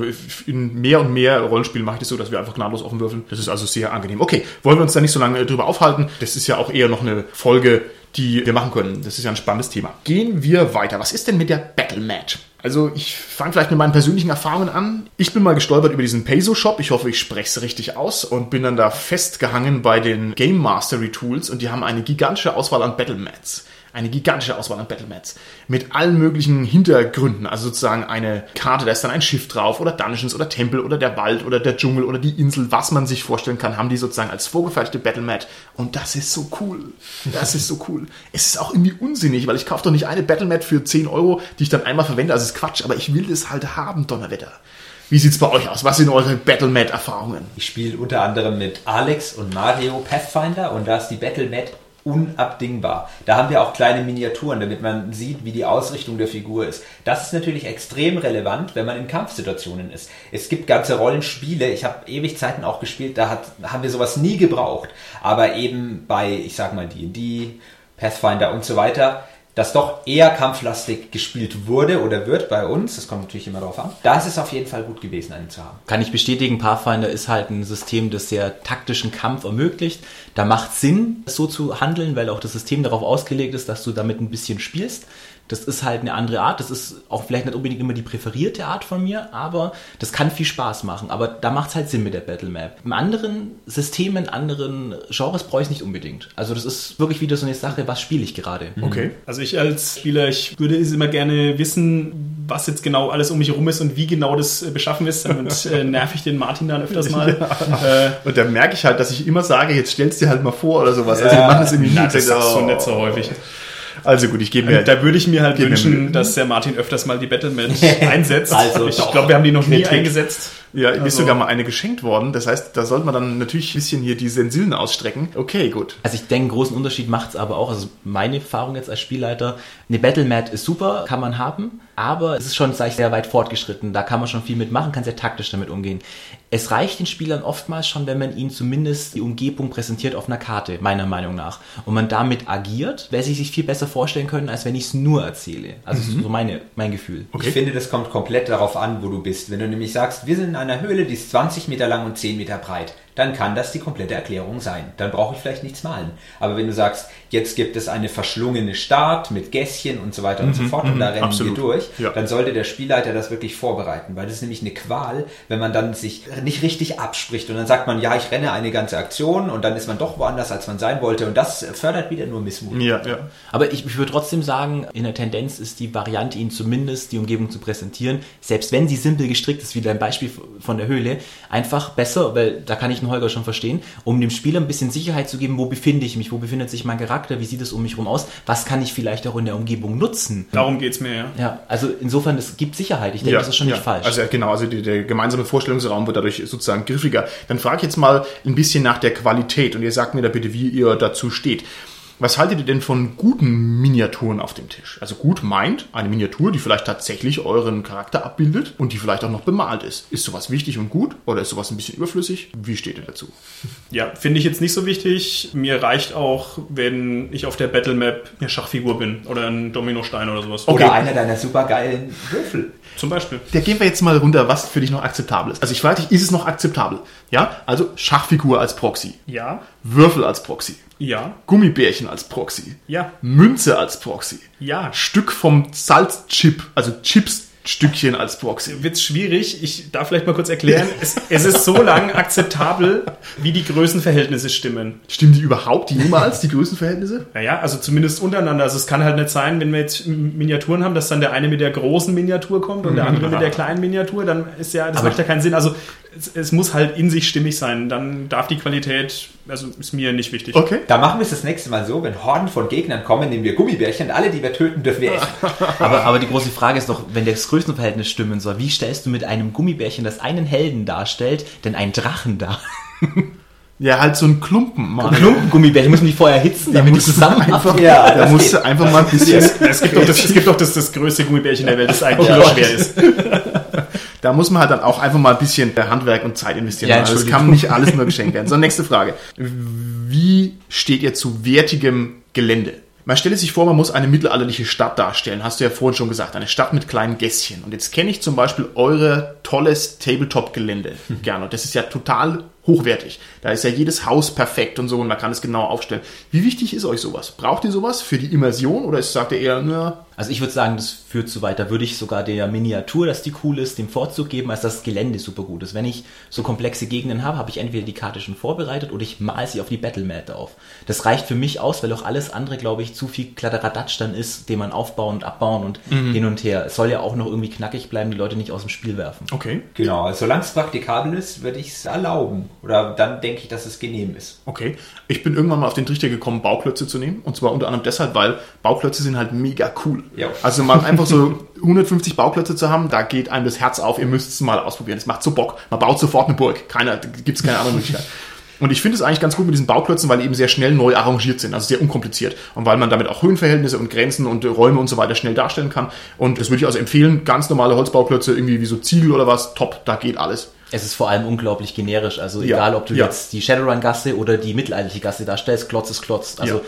[SPEAKER 1] in mehr und mehr Rollenspielen mache ich das so, dass wir einfach gnadenlos offen würfeln. Das ist also sehr angenehm. Okay, wollen wir uns da nicht so lange drüber aufhalten. Das ist ja auch eher noch eine Folge, die wir machen können. Das ist ja ein spannendes Thema. Gehen wir weiter. Was ist denn mit der Battle Match? Also ich fange vielleicht mit meinen persönlichen Erfahrungen an. Ich bin mal gestolpert über diesen Peso-Shop. Ich hoffe, ich spreche es richtig aus und bin dann da festgehangen bei den Game Mastery Tools und die haben eine gigantische Auswahl an Battle Mats eine gigantische Auswahl an Battlemats mit allen möglichen Hintergründen. Also sozusagen eine Karte, da ist dann ein Schiff drauf oder Dungeons oder Tempel oder der Wald oder der Dschungel oder die Insel, was man sich vorstellen kann, haben die sozusagen als vorgefertigte Battlemat. Und das ist so cool. Das ist so cool. Es ist auch irgendwie unsinnig, weil ich kaufe doch nicht eine Battlemat für 10 Euro, die ich dann einmal verwende. Also ist Quatsch, aber ich will das halt haben, Donnerwetter. Wie sieht's bei euch aus? Was sind eure Battlemat-Erfahrungen?
[SPEAKER 3] Ich spiele unter anderem mit Alex und Mario Pathfinder und da ist die Battlemat unabdingbar. Da haben wir auch kleine Miniaturen, damit man sieht, wie die Ausrichtung der Figur ist. Das ist natürlich extrem relevant, wenn man in Kampfsituationen ist. Es gibt ganze Rollenspiele, ich habe ewig Zeiten auch gespielt, da hat, haben wir sowas nie gebraucht. Aber eben bei, ich sag mal, D&D, Pathfinder und so weiter, das doch eher kampflastig gespielt wurde oder wird bei uns, das kommt natürlich immer darauf an, da ist es auf jeden Fall gut gewesen, einen zu haben.
[SPEAKER 4] Kann ich bestätigen, Pathfinder ist halt ein System, das sehr taktischen Kampf ermöglicht. Da macht Sinn, so zu handeln, weil auch das System darauf ausgelegt ist, dass du damit ein bisschen spielst. Das ist halt eine andere Art. Das ist auch vielleicht nicht unbedingt immer die präferierte Art von mir, aber das kann viel Spaß machen. Aber da macht es halt Sinn mit der Battle Map. In anderen Systemen, in anderen Genres brauche ich es nicht unbedingt. Also das ist wirklich wieder so eine Sache, was spiele ich gerade.
[SPEAKER 1] Okay.
[SPEAKER 2] Also ich als Spieler, ich würde es immer gerne wissen, was jetzt genau alles um mich herum ist und wie genau das äh, beschaffen ist. Damit äh, nerv ich den Martin dann öfters mal. Äh,
[SPEAKER 1] Und da merke ich halt, dass ich immer sage, jetzt stellst dir halt mal vor oder sowas. Also wir machen das irgendwie nie.
[SPEAKER 2] das
[SPEAKER 1] Ich sag,
[SPEAKER 2] sagst du nicht so häufig.
[SPEAKER 1] Also gut, ich gebe mir.
[SPEAKER 2] Da würde ich mir halt
[SPEAKER 1] Gib mir
[SPEAKER 2] wünschen, dass der Martin öfters mal die Battlemat einsetzt.
[SPEAKER 3] Also
[SPEAKER 2] ich glaube, wir haben die noch nie
[SPEAKER 3] Kritik.
[SPEAKER 2] eingesetzt.
[SPEAKER 1] Ja, mir ist
[SPEAKER 2] Also-
[SPEAKER 1] sogar mal eine geschenkt worden. Das heißt, da sollte man dann natürlich ein bisschen hier die Sensillen ausstrecken. Okay, gut.
[SPEAKER 4] Also ich denke, einen großen Unterschied macht es aber auch, also meine Erfahrung jetzt als Spielleiter, eine Battlemat ist super, kann man haben, aber es ist schon, sag ich, sehr weit fortgeschritten. Da kann man schon viel mitmachen, kann sehr taktisch damit umgehen. Es reicht den Spielern oftmals schon, wenn man ihnen zumindest die Umgebung präsentiert auf einer Karte, meiner Meinung nach. Und man damit agiert, wer sie sich viel besser vorstellen können, als wenn ich es nur erzähle. Also so meine, mein Gefühl.
[SPEAKER 1] Okay.
[SPEAKER 3] Ich finde, das kommt komplett darauf an, wo du bist. Wenn du nämlich sagst, wir sind in einer Höhle, die ist 20 Meter lang und 10 Meter breit, dann kann das die komplette Erklärung sein. Dann brauche ich vielleicht nichts malen. Aber wenn du sagst, jetzt gibt es eine verschlungene Stadt mit Gässchen und so weiter und so fort und da rennen
[SPEAKER 1] absolut.
[SPEAKER 3] wir durch,
[SPEAKER 1] Ja.
[SPEAKER 3] dann sollte der Spielleiter das wirklich vorbereiten, weil das ist nämlich eine Qual, wenn man dann sich nicht richtig abspricht und dann sagt man, ja, ich renne eine ganze Aktion und dann ist man doch woanders, als man sein wollte und das fördert wieder nur Missmut.
[SPEAKER 1] Ja, ja.
[SPEAKER 4] Aber ich, ich würde trotzdem sagen, in der Tendenz ist die Variante, ihnen zumindest die Umgebung zu präsentieren, selbst wenn sie simpel gestrickt ist, wie dein Beispiel von der Höhle, einfach besser, weil da kann ich den Holger schon verstehen, um dem Spieler ein bisschen Sicherheit zu geben, wo befinde ich mich, wo befindet sich mein Charakter, wie sieht es um mich rum aus, was kann ich vielleicht auch in der Umgebung nutzen.
[SPEAKER 2] Darum geht's mir, ja.
[SPEAKER 4] Ja, also insofern, es gibt Sicherheit. Ich denke, das ist schon
[SPEAKER 1] ja.
[SPEAKER 4] nicht falsch.
[SPEAKER 1] Also ja, genau, also die, der gemeinsame Vorstellungsraum wird dadurch sozusagen griffiger. Dann frage ich jetzt mal ein bisschen nach der Qualität und ihr sagt mir da bitte, wie ihr dazu steht. Was haltet ihr denn von guten Miniaturen auf dem Tisch? Also gut meint eine Miniatur, die vielleicht tatsächlich euren Charakter abbildet und die vielleicht auch noch bemalt ist. Ist sowas wichtig und gut oder ist sowas ein bisschen überflüssig? Wie steht ihr dazu?
[SPEAKER 2] Ja, finde ich jetzt nicht so wichtig. Mir reicht auch, wenn ich auf der Battlemap eine Schachfigur bin oder ein Dominostein oder sowas.
[SPEAKER 1] Okay.
[SPEAKER 3] Oder einer deiner supergeilen Würfel.
[SPEAKER 2] Zum Beispiel.
[SPEAKER 1] Da gehen wir jetzt mal runter, was für dich noch akzeptabel ist. Also ich frage dich, ist es noch akzeptabel? Ja, also Schachfigur als Proxy,
[SPEAKER 2] Ja,
[SPEAKER 1] Würfel als Proxy,
[SPEAKER 2] ja,
[SPEAKER 1] Gummibärchen als Proxy,
[SPEAKER 2] ja,
[SPEAKER 1] Münze als Proxy,
[SPEAKER 2] ja.
[SPEAKER 1] Stück vom Salzchip, also Chips-Stückchen als Proxy.
[SPEAKER 2] Wird's schwierig. Ich darf vielleicht mal kurz erklären. es, es ist so lang akzeptabel, wie die Größenverhältnisse stimmen.
[SPEAKER 1] Stimmen die überhaupt jemals, die Größenverhältnisse?
[SPEAKER 2] Naja, also zumindest untereinander. Also es kann halt nicht sein, wenn wir jetzt Miniaturen haben, dass dann der eine mit der großen Miniatur kommt und der andere mit der kleinen Miniatur, dann ist ja, das macht ja keinen Sinn. Also es, es muss halt in sich stimmig sein. Dann darf die Qualität, also ist mir nicht wichtig.
[SPEAKER 1] Okay.
[SPEAKER 3] Da machen wir es das nächste Mal so, wenn Horden von Gegnern kommen, nehmen wir Gummibärchen und alle, die wir töten, dürfen wir essen.
[SPEAKER 4] aber, aber die große Frage ist doch, wenn das Größenverhältnis stimmen soll, wie stellst du mit einem Gummibärchen, das einen Helden darstellt, denn einen Drachen dar?
[SPEAKER 1] Ja, halt so ein Klumpen, Mann.
[SPEAKER 4] Klumpengummibärchen, müssen die vorher hitzen, damit die zusammen
[SPEAKER 1] einfach,
[SPEAKER 3] Ja,
[SPEAKER 1] da musst du einfach mal ein bisschen,
[SPEAKER 2] Es gibt doch das, es gibt doch das, das größte Gummibärchen der Welt, das ein Kilo
[SPEAKER 3] Ja.
[SPEAKER 2] schwer ist.
[SPEAKER 1] Da muss man halt dann auch einfach mal ein bisschen Handwerk und Zeit investieren.
[SPEAKER 4] Ja,
[SPEAKER 1] also es kann nicht alles nur geschenkt werden. So, nächste Frage. Wie steht ihr zu wertigem Gelände? Man stelle sich vor, man muss eine mittelalterliche Stadt darstellen. Hast du ja vorhin schon gesagt. Eine Stadt mit kleinen Gässchen. Und jetzt kenne ich zum Beispiel eure tolles Tabletop-Gelände gerne. Und das ist ja total hochwertig. Da ist ja jedes Haus perfekt und so und man kann es genau aufstellen. Wie wichtig ist euch sowas? Braucht ihr sowas für die Immersion oder ist, sagt ihr eher, na,
[SPEAKER 4] Also ich würde sagen, das führt zu weit. Da würde ich sogar der Miniatur, dass die cool ist, dem Vorzug geben, als das Gelände super gut ist. Wenn ich so komplexe Gegenden habe, habe ich entweder die Karte schon vorbereitet oder ich mal sie auf die Battlemat auf. Das reicht für mich aus, weil auch alles andere, glaube ich, zu viel Kladderadatsch dann ist, den man aufbauen und abbauen und hin und her. Es soll ja auch noch irgendwie knackig bleiben, die Leute nicht aus dem Spiel werfen.
[SPEAKER 1] okay.
[SPEAKER 3] Genau, also solange es praktikabel ist, würde ich es erlauben. Oder dann denke ich, dass es genehm ist.
[SPEAKER 1] Okay. Ich bin irgendwann mal auf den Trichter gekommen, Bauklötze zu nehmen. Und zwar unter anderem deshalb, weil Bauklötze sind halt mega cool.
[SPEAKER 3] Ja.
[SPEAKER 1] Also mal einfach so 150 Bauklötze zu haben, da geht einem das Herz auf. Ihr müsst es mal ausprobieren. Es macht so Bock. Man baut sofort eine Burg. Keiner, gibt es keine andere Möglichkeit. Und ich finde es eigentlich ganz gut mit diesen Bauklötzen, weil die eben sehr schnell neu arrangiert sind, also sehr unkompliziert. Und weil man damit auch Höhenverhältnisse und Grenzen und Räume und so weiter schnell darstellen kann. Und das würde ich also empfehlen, ganz normale Holzbauklötze, irgendwie wie so Ziegel oder was, top, da geht alles.
[SPEAKER 4] Es ist vor allem unglaublich generisch. Also
[SPEAKER 1] Ja,
[SPEAKER 4] egal, ob du
[SPEAKER 1] ja.
[SPEAKER 4] jetzt die Shadowrun-Gasse oder die mittelalterliche Gasse darstellst, Klotz ist Klotz. Also
[SPEAKER 1] Ja.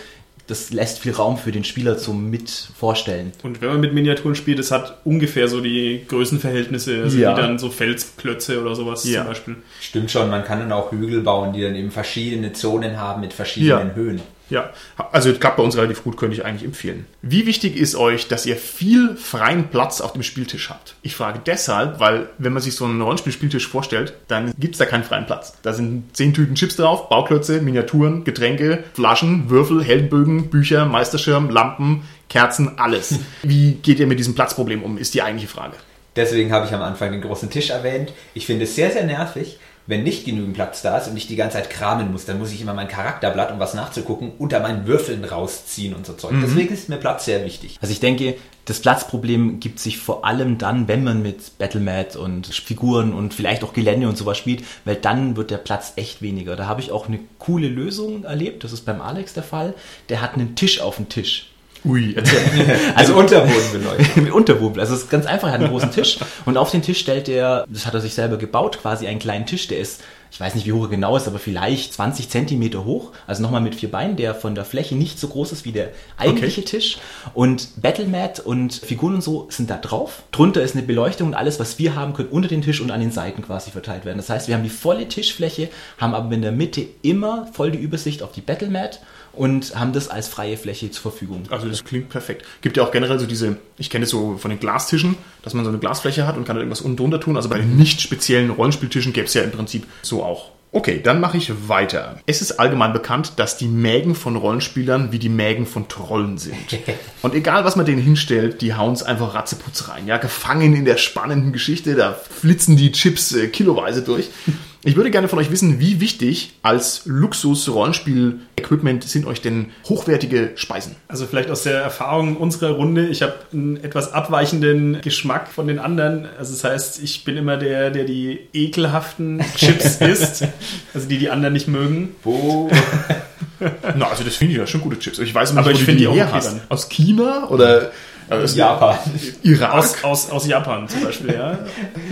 [SPEAKER 4] Das lässt viel Raum für den Spieler zum Mitvorstellen.
[SPEAKER 2] Und wenn man mit Miniaturen spielt, das hat ungefähr so die Größenverhältnisse, also
[SPEAKER 1] Ja.
[SPEAKER 2] wie dann so Felsklötze oder sowas
[SPEAKER 1] Ja.
[SPEAKER 2] zum Beispiel.
[SPEAKER 3] Stimmt schon, man kann dann auch Hügel bauen, die dann eben verschiedene Zonen haben mit verschiedenen
[SPEAKER 1] Ja.
[SPEAKER 3] Höhen.
[SPEAKER 1] Ja, also klappt bei uns relativ gut, könnte ich eigentlich empfehlen. Wie wichtig ist euch, dass ihr viel freien Platz auf dem Spieltisch habt? Ich frage deshalb, weil wenn man sich so einen Rollenspiel-Spieltisch vorstellt, dann gibt's da keinen freien Platz. Da sind zehn Tüten Chips drauf, Bauklötze, Miniaturen, Getränke, Flaschen, Würfel, Heldenbögen, Bücher, Meisterschirm, Lampen, Kerzen, alles. Wie geht ihr mit diesem Platzproblem um, ist die eigentliche Frage.
[SPEAKER 3] Deswegen habe ich am Anfang den großen Tisch erwähnt. Ich finde es sehr, sehr nervig, Wenn nicht genügend Platz da ist und ich die ganze Zeit kramen muss, dann muss ich immer mein Charakterblatt, um was nachzugucken, unter meinen Würfeln rausziehen und so Zeug. Deswegen ist mir Platz sehr wichtig.
[SPEAKER 4] Also ich denke, das Platzproblem gibt sich vor allem dann, wenn man mit Battlemat und Figuren und vielleicht auch Gelände und sowas spielt, weil dann wird der Platz echt weniger. Da habe ich auch eine coole Lösung erlebt, das ist beim Alex der Fall. Der hat einen Tisch auf dem Tisch.
[SPEAKER 1] Ui, erzähl.
[SPEAKER 3] Also Unterboden beleuchtet.
[SPEAKER 4] mit Unterwumpel. Also es ist ganz einfach, er hat einen großen Tisch und auf den Tisch stellt er, das hat er sich selber gebaut, quasi einen kleinen Tisch, der ist, ich weiß nicht, wie hoch er genau ist, aber vielleicht 20 Zentimeter hoch, also nochmal mit vier Beinen, der von der Fläche nicht so groß ist wie der eigentliche Tisch. Und Battlemat und Figuren und so sind da drauf. Drunter ist eine Beleuchtung und alles, was wir haben, können unter den Tisch und an den Seiten quasi verteilt werden. Das heißt, wir haben die volle Tischfläche, haben aber in der Mitte immer voll die Übersicht auf die Battlemat und haben das als freie Fläche zur Verfügung.
[SPEAKER 1] Also das klingt perfekt. Gibt ja auch generell so diese, ich kenne das so von den Glastischen, dass man so eine Glasfläche hat und kann da irgendwas unten drunter tun. Also bei den nicht speziellen Rollenspieltischen gäbe es ja im Prinzip so auch. Okay, dann mache ich weiter. Es ist allgemein bekannt, dass die Mägen von Rollenspielern wie die Mägen von Trollen sind. Und egal, was man denen hinstellt, die hauen es einfach ratzeputz rein. Ja, gefangen in der spannenden Geschichte, da flitzen die Chips äh, kiloweise durch. Ich würde gerne von euch wissen, wie wichtig als Luxus-Rollenspiel-Equipment sind euch denn hochwertige Speisen?
[SPEAKER 2] Also vielleicht aus der Erfahrung unserer Runde, ich habe einen etwas abweichenden Geschmack von den anderen. Also das heißt, ich bin immer der, der die ekelhaften Chips isst, also die die anderen nicht mögen.
[SPEAKER 3] Wo?
[SPEAKER 1] Na, also das finde ich ja schon gute Chips. Ich weiß nicht,
[SPEAKER 2] Aber ich finde die auch
[SPEAKER 1] her
[SPEAKER 2] okay
[SPEAKER 1] hast.
[SPEAKER 2] dann.
[SPEAKER 1] Aus China oder aus
[SPEAKER 3] Japan.
[SPEAKER 1] Irak?
[SPEAKER 2] Aus, aus, aus Japan zum Beispiel, ja.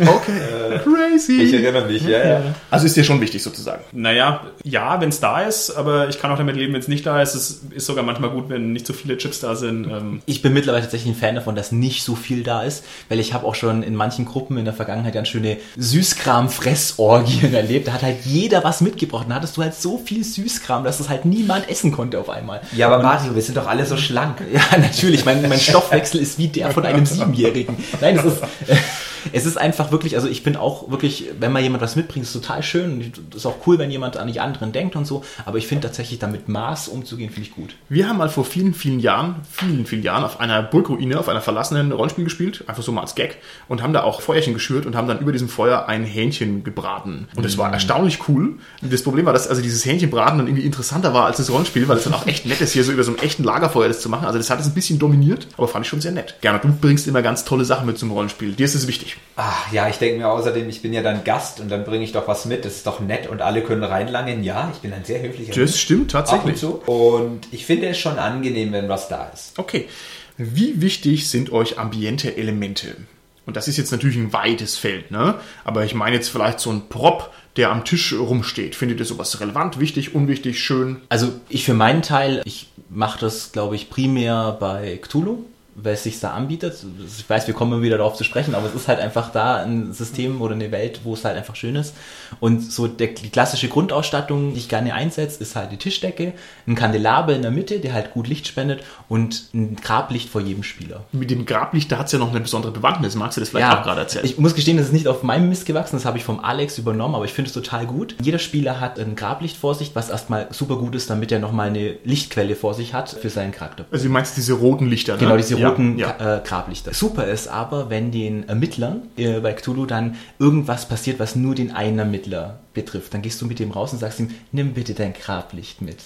[SPEAKER 1] okay. Crazy.
[SPEAKER 3] Ich erinnere mich, ja, ja.
[SPEAKER 1] Also ist dir schon wichtig sozusagen.
[SPEAKER 2] Naja, ja, wenn es da ist, aber ich kann auch damit leben, wenn es nicht da ist. Es ist sogar manchmal gut, wenn nicht so viele Chips da sind. Ähm,
[SPEAKER 4] Ich bin mittlerweile tatsächlich ein Fan davon, dass nicht so viel da ist, weil ich habe auch schon in manchen Gruppen in der Vergangenheit ganz schöne Süßkram-Fressorgien erlebt. Da hat halt jeder was mitgebracht. Da hattest du halt so viel Süßkram, dass es halt niemand essen konnte auf einmal.
[SPEAKER 3] Ja, aber Mario, wir sind doch alle so schlank.
[SPEAKER 4] Ja, natürlich. Mein, mein Stoffwechsel ist wie der von einem Siebenjährigen. Nein, es ist, es ist einfach wirklich, also ich bin auch wirklich, wenn mal jemand was mitbringt, ist total schön. Und Es ist auch cool, wenn jemand an die anderen denkt und so. Aber ich finde tatsächlich, damit Maß umzugehen, finde ich gut.
[SPEAKER 1] Wir haben mal vor vielen, vielen Jahren, vielen, vielen Jahren auf einer Burgruine, auf einer verlassenen Rollenspiel gespielt, einfach so mal als Gag und haben da auch Feuerchen geschürt und haben dann über diesem Feuer ein Hähnchen gebraten. Und es war erstaunlich cool. Das Problem war, dass also dieses Hähnchenbraten dann irgendwie interessanter war als das Rollenspiel, weil es dann auch echt nett ist, hier so über so einem echten Lagerfeuer das zu machen. Also das hat es ein bisschen dominiert, aber fand ich schon sehr nett. Gerne, du bringst immer ganz tolle Sachen mit zum Rollenspiel. Dir ist es wichtig.
[SPEAKER 3] Ach ja, ich denke mir außerdem, ich bin ja dann Gast und dann bringe ich doch was mit. Das ist doch nett und alle können reinlangen. Ja, ich bin ein sehr höflicher
[SPEAKER 1] Das stimmt
[SPEAKER 3] Ab und
[SPEAKER 1] tatsächlich.
[SPEAKER 3] zu. Und ich finde es schon angenehm, wenn was da ist.
[SPEAKER 1] Okay. Wie wichtig sind euch ambiente Elemente? Und das ist jetzt natürlich ein weites Feld, ne? Aber ich meine jetzt vielleicht so ein Prop, der am Tisch rumsteht. Findet ihr sowas relevant, wichtig, unwichtig, schön?
[SPEAKER 4] Also ich für meinen Teil, ich mache das, glaube ich, primär bei Cthulhu, weil es sich da anbietet. Ich weiß, wir kommen immer wieder darauf zu sprechen, aber es ist halt einfach da ein System oder eine Welt, wo es halt einfach schön ist. Und so der, die klassische Grundausstattung, die ich gerne einsetze, ist halt die Tischdecke, ein Kandelaber in der Mitte, der halt gut Licht spendet und ein Grablicht vor jedem Spieler.
[SPEAKER 1] Mit dem Grablicht, da hat es ja noch eine besondere Bewandtnis. Magst du das vielleicht auch gerade erzählen?
[SPEAKER 4] Ich muss gestehen, das ist nicht auf meinem Mist gewachsen, das habe ich vom Alex übernommen, aber ich finde es total gut. Jeder Spieler hat ein Grablicht vor sich, was erstmal super gut ist, damit er nochmal eine Lichtquelle vor sich hat für seinen Charakter.
[SPEAKER 1] also du meinst diese roten Lichter, ne?
[SPEAKER 4] Genau, diese
[SPEAKER 1] Ja,
[SPEAKER 4] roten
[SPEAKER 1] Ja.
[SPEAKER 4] Ka- äh, Grablichter. Super ist aber, wenn den Ermittlern äh, bei Cthulhu dann irgendwas passiert, was nur den einen Ermittler betrifft. Dann gehst du mit dem raus und sagst ihm, nimm bitte dein Grablicht mit.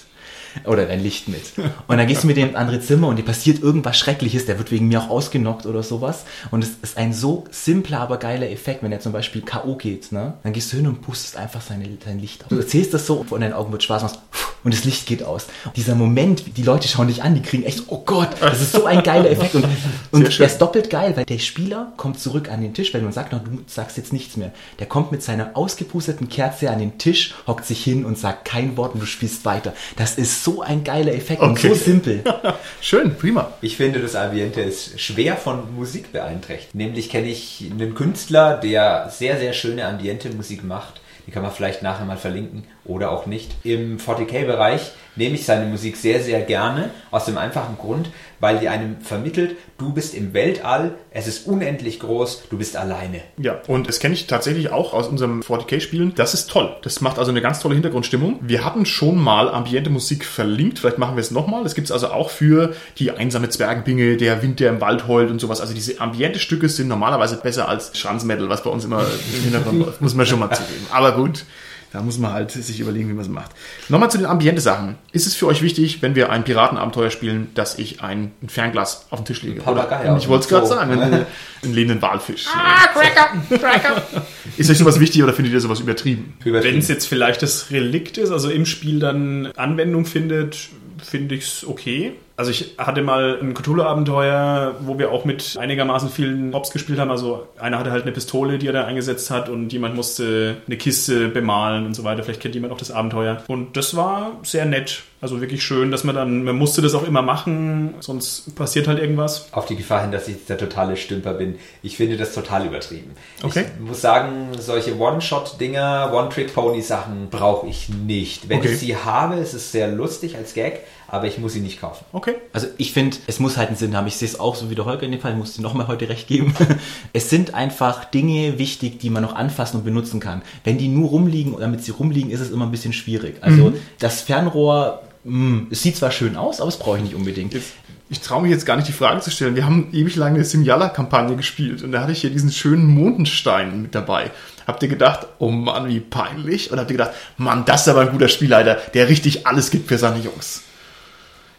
[SPEAKER 4] Oder dein Licht mit. Und dann gehst du mit dem in andere Zimmer und dir passiert irgendwas Schreckliches, der wird wegen mir auch ausgenockt oder sowas. Und es ist ein so simpler, aber geiler Effekt, wenn er zum Beispiel K.O. geht, ne? Dann gehst du hin und pustest einfach seine, sein Licht aus. Du erzählst das so und deinen Augen wird Spaß machst und das Licht geht aus. Dieser Moment, die Leute schauen dich an, die kriegen echt oh Gott, das ist so ein geiler Effekt. Und, und der ist doppelt geil, weil der Spieler kommt zurück an den Tisch, wenn man sagt, noch, du sagst jetzt nichts mehr. Der kommt mit seiner ausgepusteten Kerze an den Tisch, hockt sich hin und sagt kein Wort und du spielst weiter. Das ist so ein geiler Effekt
[SPEAKER 1] Okay.
[SPEAKER 4] und so simpel.
[SPEAKER 1] Schön, prima.
[SPEAKER 3] Ich finde, das Ambiente ist schwer von Musik beeinträchtigt. Nämlich kenne ich einen Künstler, der sehr, sehr schöne Ambiente-Musik macht. Die kann man vielleicht nachher mal verlinken. Oder auch nicht. Im 40k-Bereich nehme ich seine Musik sehr, sehr gerne, aus dem einfachen Grund, weil die einem vermittelt, du bist im Weltall, es ist unendlich groß, du bist alleine.
[SPEAKER 1] Ja, und das kenne ich tatsächlich auch aus unserem 40k-Spielen. Das ist toll. Das macht also eine ganz tolle Hintergrundstimmung. Wir hatten schon mal ambiente Musik verlinkt, vielleicht machen wir es nochmal. Das gibt es also auch für die einsame Zwergenbinge, der Wind, der im Wald heult und sowas. Also diese ambiente Stücke sind normalerweise besser als Schranzmetal, was bei uns immer im Hintergrund läuft, muss man schon mal zugeben. Aber gut. Da muss man halt sich überlegen, wie man es macht. Nochmal zu den Ambiente-Sachen. Ist es für euch wichtig, wenn wir ein Piratenabenteuer spielen, dass ich ein, ein Fernglas auf den Tisch lege?
[SPEAKER 3] Papagei
[SPEAKER 1] Oder, ich wollte es gerade
[SPEAKER 3] so.
[SPEAKER 1] sagen, einen, einen lebenden Walfisch. Ah, Cracker, Cracker. Ist euch sowas wichtig oder findet ihr sowas übertrieben?
[SPEAKER 2] Wenn es jetzt vielleicht das Relikt ist, also im Spiel dann Anwendung findet, finde ich es okay. Also ich hatte mal ein Cthulhu-Abenteuer, wo wir auch mit einigermaßen vielen Mobs gespielt haben. Also einer hatte halt eine Pistole, die er da eingesetzt hat und jemand musste eine Kiste bemalen und so weiter. Vielleicht kennt jemand auch das Abenteuer. Und das war sehr nett. Also wirklich schön, dass man dann, man musste das auch immer machen, sonst passiert halt irgendwas.
[SPEAKER 3] Auf die Gefahr hin, dass ich der totale Stümper bin. Ich finde das total übertrieben.
[SPEAKER 1] Okay.
[SPEAKER 3] Ich muss sagen, solche One-Shot-Dinger, One-Trick-Pony-Sachen brauche ich nicht. Wenn
[SPEAKER 1] Okay.
[SPEAKER 3] ich sie habe, ist es sehr lustig als Gag, aber ich muss sie nicht kaufen.
[SPEAKER 1] Okay.
[SPEAKER 4] Also ich finde, es muss halt einen Sinn haben. Ich sehe es auch so wie der Holger in dem Fall, ich muss dir nochmal heute recht geben. Es sind einfach Dinge wichtig, die man noch anfassen und benutzen kann. Wenn die nur rumliegen und damit sie rumliegen, ist es immer ein bisschen schwierig. Also das Fernrohr, mh, es sieht zwar schön aus, aber es brauche ich nicht unbedingt.
[SPEAKER 1] Jetzt, ich traue mich jetzt gar nicht, die Frage zu stellen. Wir haben ewig lange eine Simjala-Kampagne gespielt und da hatte ich hier diesen schönen Mondenstein mit dabei. Habt ihr gedacht, oh Mann, wie peinlich? Oder habt ihr gedacht, Mann, das ist aber ein guter Spielleiter, der richtig alles gibt für seine Jungs?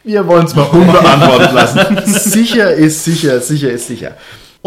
[SPEAKER 1] Wir wollen es mal unbeantwortet lassen. sicher ist sicher, sicher ist sicher.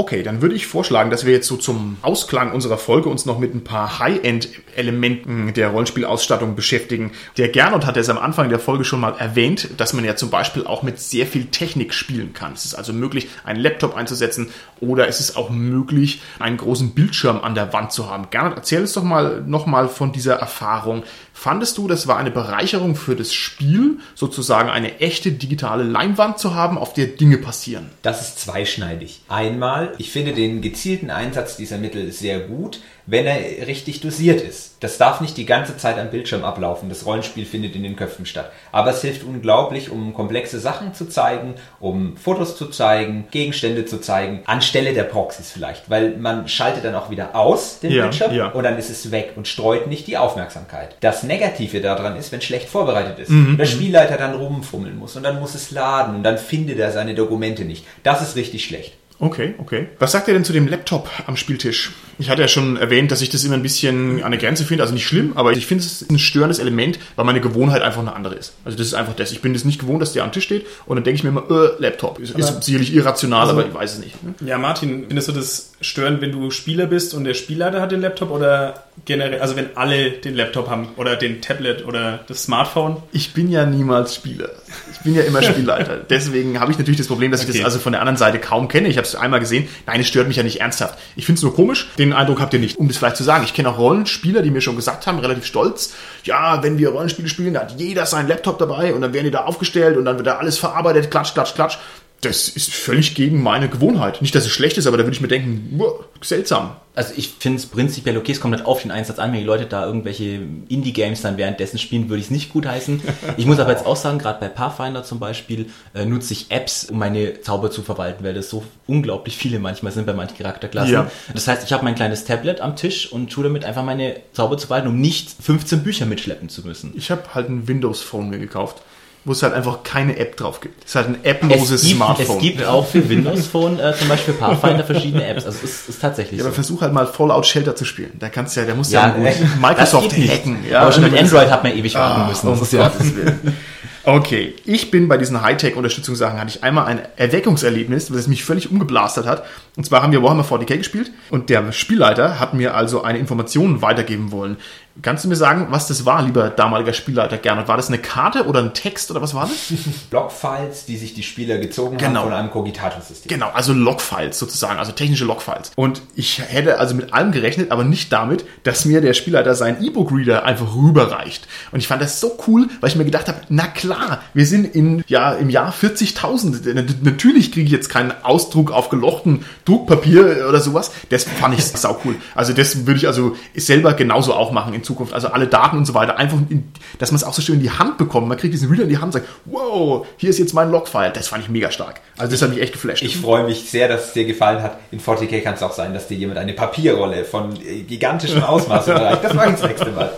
[SPEAKER 1] Okay, dann würde ich vorschlagen, dass wir jetzt so zum Ausklang unserer Folge uns noch mit ein paar High-End-Elementen der Rollenspielausstattung beschäftigen. Der Gernot hat es am Anfang der Folge schon mal erwähnt, dass man ja zum Beispiel auch mit sehr viel Technik spielen kann. Es ist also möglich, einen Laptop einzusetzen oder es ist auch möglich, einen großen Bildschirm an der Wand zu haben. Gernot, erzähl uns doch mal nochmal von dieser Erfahrung. Fandest du, das war eine Bereicherung für das Spiel, sozusagen eine echte digitale Leinwand zu haben, auf der Dinge passieren?
[SPEAKER 3] Das ist zweischneidig. Einmal, ich finde den gezielten Einsatz dieser Mittel sehr gut, wenn er richtig dosiert ist. Das darf nicht die ganze Zeit am Bildschirm ablaufen. Das Rollenspiel findet in den Köpfen statt. Aber es hilft unglaublich, um komplexe Sachen zu zeigen, um Fotos zu zeigen, Gegenstände zu zeigen, anstelle der Proxys vielleicht. Weil man schaltet dann auch wieder aus den
[SPEAKER 1] Ja,
[SPEAKER 3] Bildschirm
[SPEAKER 1] ja.
[SPEAKER 3] und dann ist es weg und streut nicht die Aufmerksamkeit. Das Negative daran ist, wenn schlecht vorbereitet ist.
[SPEAKER 1] Mhm,
[SPEAKER 3] der Spielleiter dann rumfummeln muss und dann muss es laden und dann findet er seine Dokumente nicht. Das ist richtig schlecht.
[SPEAKER 1] Okay, okay. Was sagt ihr denn zu dem Laptop am Spieltisch? Ich hatte ja schon erwähnt, dass ich das immer ein bisschen an der Grenze finde. Also nicht schlimm, aber ich finde es ein störendes Element, weil meine Gewohnheit einfach eine andere ist. Also das ist einfach das. Ich bin das nicht gewohnt, dass der am Tisch steht und dann denke ich mir immer, äh, Laptop. Ist, ist sicherlich irrational, aber ich weiß es nicht. ne?
[SPEAKER 2] Ja, Martin, findest du das störend, wenn du Spieler bist und der Spielleiter hat den Laptop oder generell, also wenn alle den Laptop haben oder den Tablet oder das Smartphone?
[SPEAKER 1] Ich bin ja niemals Spieler. Ich bin ja immer Spielleiter. Deswegen habe ich natürlich das Problem, dass ich
[SPEAKER 2] Okay.
[SPEAKER 1] das also von der anderen Seite kaum kenne. Ich habe es einmal gesehen. Nein, es stört mich ja nicht ernsthaft. Ich finde es nur komisch. Den Eindruck habt ihr nicht. Um das vielleicht zu sagen, ich kenne auch Rollenspieler, die mir schon gesagt haben, relativ stolz, ja, wenn wir Rollenspiele spielen, da hat jeder seinen Laptop dabei und dann werden die da aufgestellt und dann wird da alles verarbeitet, klatsch, klatsch, klatsch. Das ist völlig gegen meine Gewohnheit. Nicht, dass es schlecht ist, aber da würde ich mir denken, wow, seltsam.
[SPEAKER 4] Also ich finde es prinzipiell okay, es kommt halt auf den Einsatz an, wenn die Leute da irgendwelche Indie-Games dann währenddessen spielen, würde ich es nicht gut heißen. Ich muss aber jetzt auch sagen, gerade bei Pathfinder zum Beispiel äh, nutze ich Apps, um meine Zauber zu verwalten, weil das so unglaublich viele manchmal sind bei manchen Charakterklassen.
[SPEAKER 1] Ja.
[SPEAKER 4] Das heißt, ich habe mein kleines Tablet am Tisch und tue damit einfach meine Zauber zu verwalten, um nicht 15 Bücher mitschleppen zu müssen.
[SPEAKER 1] Ich habe halt ein Windows-Phone mir gekauft, wo es halt einfach keine App drauf gibt. Es ist halt ein
[SPEAKER 4] Es
[SPEAKER 1] apploses
[SPEAKER 4] gibt,
[SPEAKER 1] Smartphone.
[SPEAKER 4] es gibt auch für Windows Phone äh, zum Beispiel Pathfinder verschiedene Apps. Also es ist, ist tatsächlich
[SPEAKER 1] Ja, aber
[SPEAKER 4] so.
[SPEAKER 1] versuch halt mal Fallout Shelter zu spielen. Da kannst du ja, der muss
[SPEAKER 4] Ja,
[SPEAKER 1] ja,
[SPEAKER 4] äh,
[SPEAKER 1] Microsoft
[SPEAKER 4] das
[SPEAKER 1] hacken. Ja,
[SPEAKER 4] aber schon mit Android hat man ewig warten
[SPEAKER 1] Ah,
[SPEAKER 4] müssen. Das ist ja,
[SPEAKER 1] Willen. Okay, ich bin bei diesen Hightech-Unterstützungssachen, hatte ich einmal ein Erweckungserlebnis, das mich völlig umgeblastert hat. Und zwar haben wir Warhammer 40k gespielt und der Spielleiter hat mir also eine Information weitergeben wollen. Kannst du mir sagen, was das war, lieber damaliger Spielleiter Gernot? War das eine Karte oder ein Text oder was war das?
[SPEAKER 3] Logfiles, die sich die Spieler gezogen
[SPEAKER 1] Genau.
[SPEAKER 3] haben von einem Cogitator-System.
[SPEAKER 1] Genau, also Logfiles sozusagen, also technische Logfiles. Und ich hätte also mit allem gerechnet, aber nicht damit, dass mir der Spielleiter seinen E-Book-Reader einfach rüberreicht. Und ich fand das so cool, weil ich mir gedacht habe, na klar, wir sind in, ja, im Jahr 40.000. Nat- Natürlich kriege ich jetzt keinen Ausdruck auf gelochten Druckpapier oder sowas. Das fand ich sau cool. Also das würde ich also selber genauso auch machen. in Zukunft. Also alle Daten und so weiter. Einfach, in, dass man es auch so schön in die Hand bekommt. Man kriegt diesen Reader in die Hand und sagt, wow, hier ist jetzt mein Logfile. Das fand ich mega stark. Also das hat mich echt geflasht.
[SPEAKER 3] Ich freue mich sehr, dass es dir gefallen hat. In 40k kann es auch sein, dass dir jemand eine Papierrolle von äh, gigantischem Ausmaß überreicht. Das mache ich das nächste Mal.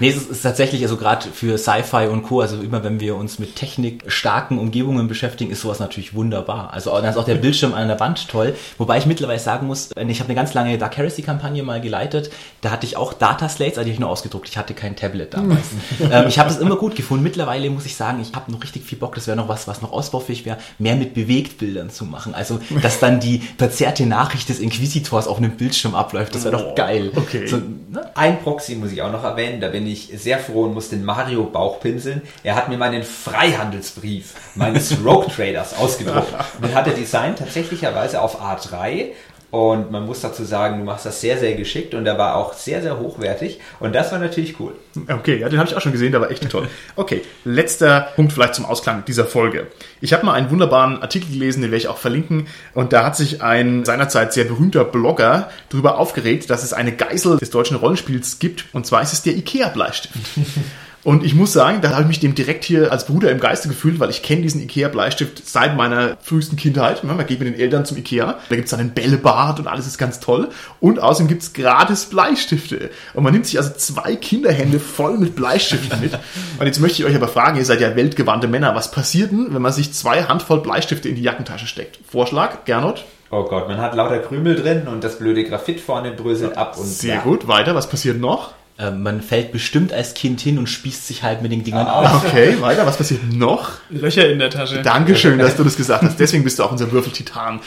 [SPEAKER 4] Nee, es ist tatsächlich, also gerade für Sci-Fi und Co., also immer wenn wir uns mit technikstarken Umgebungen beschäftigen, ist sowas natürlich wunderbar. Also dann ist auch der Bildschirm an der Wand toll. Wobei ich mittlerweile sagen muss, ich habe eine ganz lange Dark Heresy-Kampagne mal geleitet. Da hatte ich auch Dataslates, also die habe ich nur ausgedruckt. Ich hatte kein Tablet damals. ähm, ich habe das immer gut gefunden. Mittlerweile muss ich sagen, ich habe noch richtig viel Bock. Das wäre noch was, was noch ausbaufähig wäre, mehr mit Bewegtbildern zu machen. Also, dass dann die verzerrte Nachricht des Inquisitors auf einem Bildschirm abläuft. Das wäre doch geil.
[SPEAKER 1] Okay.
[SPEAKER 4] So, ne?
[SPEAKER 3] Ein Proxy muss ich auch noch erwähnen, da bin ich sehr froh und muss den Mario Bauch pinseln. Er hat mir meinen Freihandelsbrief meines Rogue Traders ausgedruckt. Und den hat er designt tatsächlicherweise auf A3 und man muss dazu sagen, du machst das sehr, sehr geschickt und der war auch sehr, sehr hochwertig und das war natürlich cool.
[SPEAKER 1] Okay, ja, den habe ich auch schon gesehen, der war echt toll. Okay, letzter Punkt vielleicht zum Ausklang dieser Folge. Ich habe mal einen wunderbaren Artikel gelesen, den werde ich auch verlinken. Und da hat sich ein seinerzeit sehr berühmter Blogger darüber aufgeregt, dass es eine Geisel des deutschen Rollenspiels gibt. Und zwar ist es der IKEA-Bleistift. Und ich muss sagen, da habe ich mich dem direkt hier als Bruder im Geiste gefühlt, weil ich kenne diesen Ikea-Bleistift seit meiner frühesten Kindheit. Man geht mit den Eltern zum Ikea, da gibt es dann einen Bällebad und alles ist ganz toll. Und außerdem gibt es gratis Bleistifte. Und man nimmt sich also zwei Kinderhände voll mit Bleistiften mit. Und jetzt möchte ich euch aber fragen, ihr seid ja weltgewandte Männer, was passiert denn, wenn man sich zwei Handvoll Bleistifte in die Jackentasche steckt? Vorschlag, Gernot?
[SPEAKER 3] Oh Gott, man hat lauter Krümel drin und das blöde Graphit vorne bröselt ab und
[SPEAKER 1] Sehr
[SPEAKER 3] ja.
[SPEAKER 1] gut, weiter, was passiert noch?
[SPEAKER 4] Äh, man fällt bestimmt als Kind hin und spießt sich halt mit den Dingern auf.
[SPEAKER 1] Okay, weiter, was passiert noch?
[SPEAKER 2] Löcher in der Tasche.
[SPEAKER 1] Dankeschön, dass du das gesagt hast. Deswegen bist du auch unser Würfeltitan.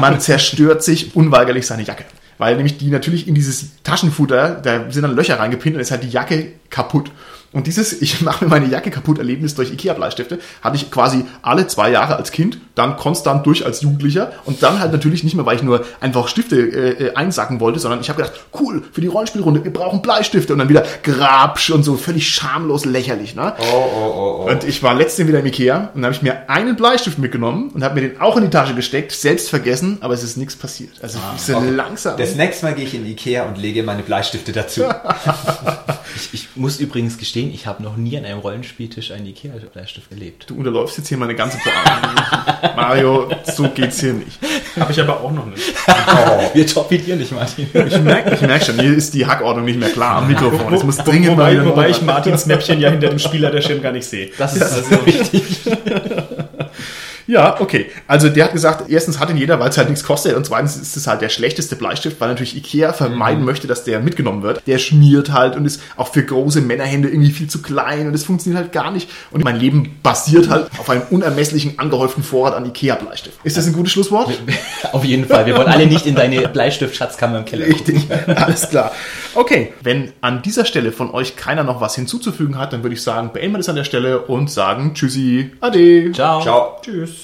[SPEAKER 1] Man zerstört sich unweigerlich seine Jacke. Weil nämlich die natürlich in dieses Taschenfutter, da sind dann Löcher reingepinnt und ist halt die Jacke kaputt. Und dieses, ich mache mir meine Jacke kaputt Erlebnis durch Ikea-Bleistifte, hatte ich quasi alle zwei Jahre als Kind, dann konstant durch als Jugendlicher und dann halt natürlich nicht mehr, weil ich nur einfach Stifte äh, äh, einsacken wollte, sondern ich habe gedacht, cool, für die Rollenspielrunde, wir brauchen Bleistifte und dann wieder Grabsch und so, völlig schamlos lächerlich. Ne?
[SPEAKER 3] Oh, oh, oh, oh.
[SPEAKER 1] Und ich war letztens wieder im Ikea und habe ich mir einen Bleistift mitgenommen und habe mir den auch in die Tasche gesteckt, selbst vergessen, aber es ist nichts passiert. Also ich so langsam.
[SPEAKER 3] Das nächste Mal gehe ich in Ikea und lege meine Bleistifte dazu.
[SPEAKER 4] Ich, ich muss übrigens gestehen, ich habe noch nie an einem Rollenspieltisch einen Ikea-Bleistift erlebt.
[SPEAKER 1] Du unterläufst jetzt hier meine ganze Pointe. Mario, so geht's hier nicht.
[SPEAKER 2] Habe ich aber auch noch nicht.
[SPEAKER 4] Wir torpedieren dich, Martin.
[SPEAKER 1] Ich merke ich merk schon, hier ist die Hackordnung nicht mehr klar am Mikrofon. Es muss
[SPEAKER 2] Wo-
[SPEAKER 1] dringend
[SPEAKER 2] wobei, wobei ich Martins Mäppchen ja hinter dem Spieler der Schirm gar nicht sehe.
[SPEAKER 4] Das ist also richtig.
[SPEAKER 1] Ja, okay. Also der hat gesagt, erstens hat ihn jeder, weil es halt nichts kostet und zweitens ist es halt der schlechteste Bleistift, weil natürlich Ikea vermeiden möchte, dass der mitgenommen wird. Der schmiert halt und ist auch für große Männerhände irgendwie viel zu klein und es funktioniert halt gar nicht. Und mein Leben basiert halt auf einem unermesslichen angehäuften Vorrat an Ikea-Bleistift. Ist das ein gutes Schlusswort?
[SPEAKER 4] Auf jeden Fall. Wir wollen alle nicht in deine Bleistift-Schatzkammer im Keller.
[SPEAKER 1] Richtig, alles klar. Okay, wenn an dieser Stelle von euch keiner noch was hinzuzufügen hat, dann würde ich sagen, beenden wir das an der Stelle und sagen Tschüssi, Ade.
[SPEAKER 4] Ciao.
[SPEAKER 3] Ciao.
[SPEAKER 1] Tschüss.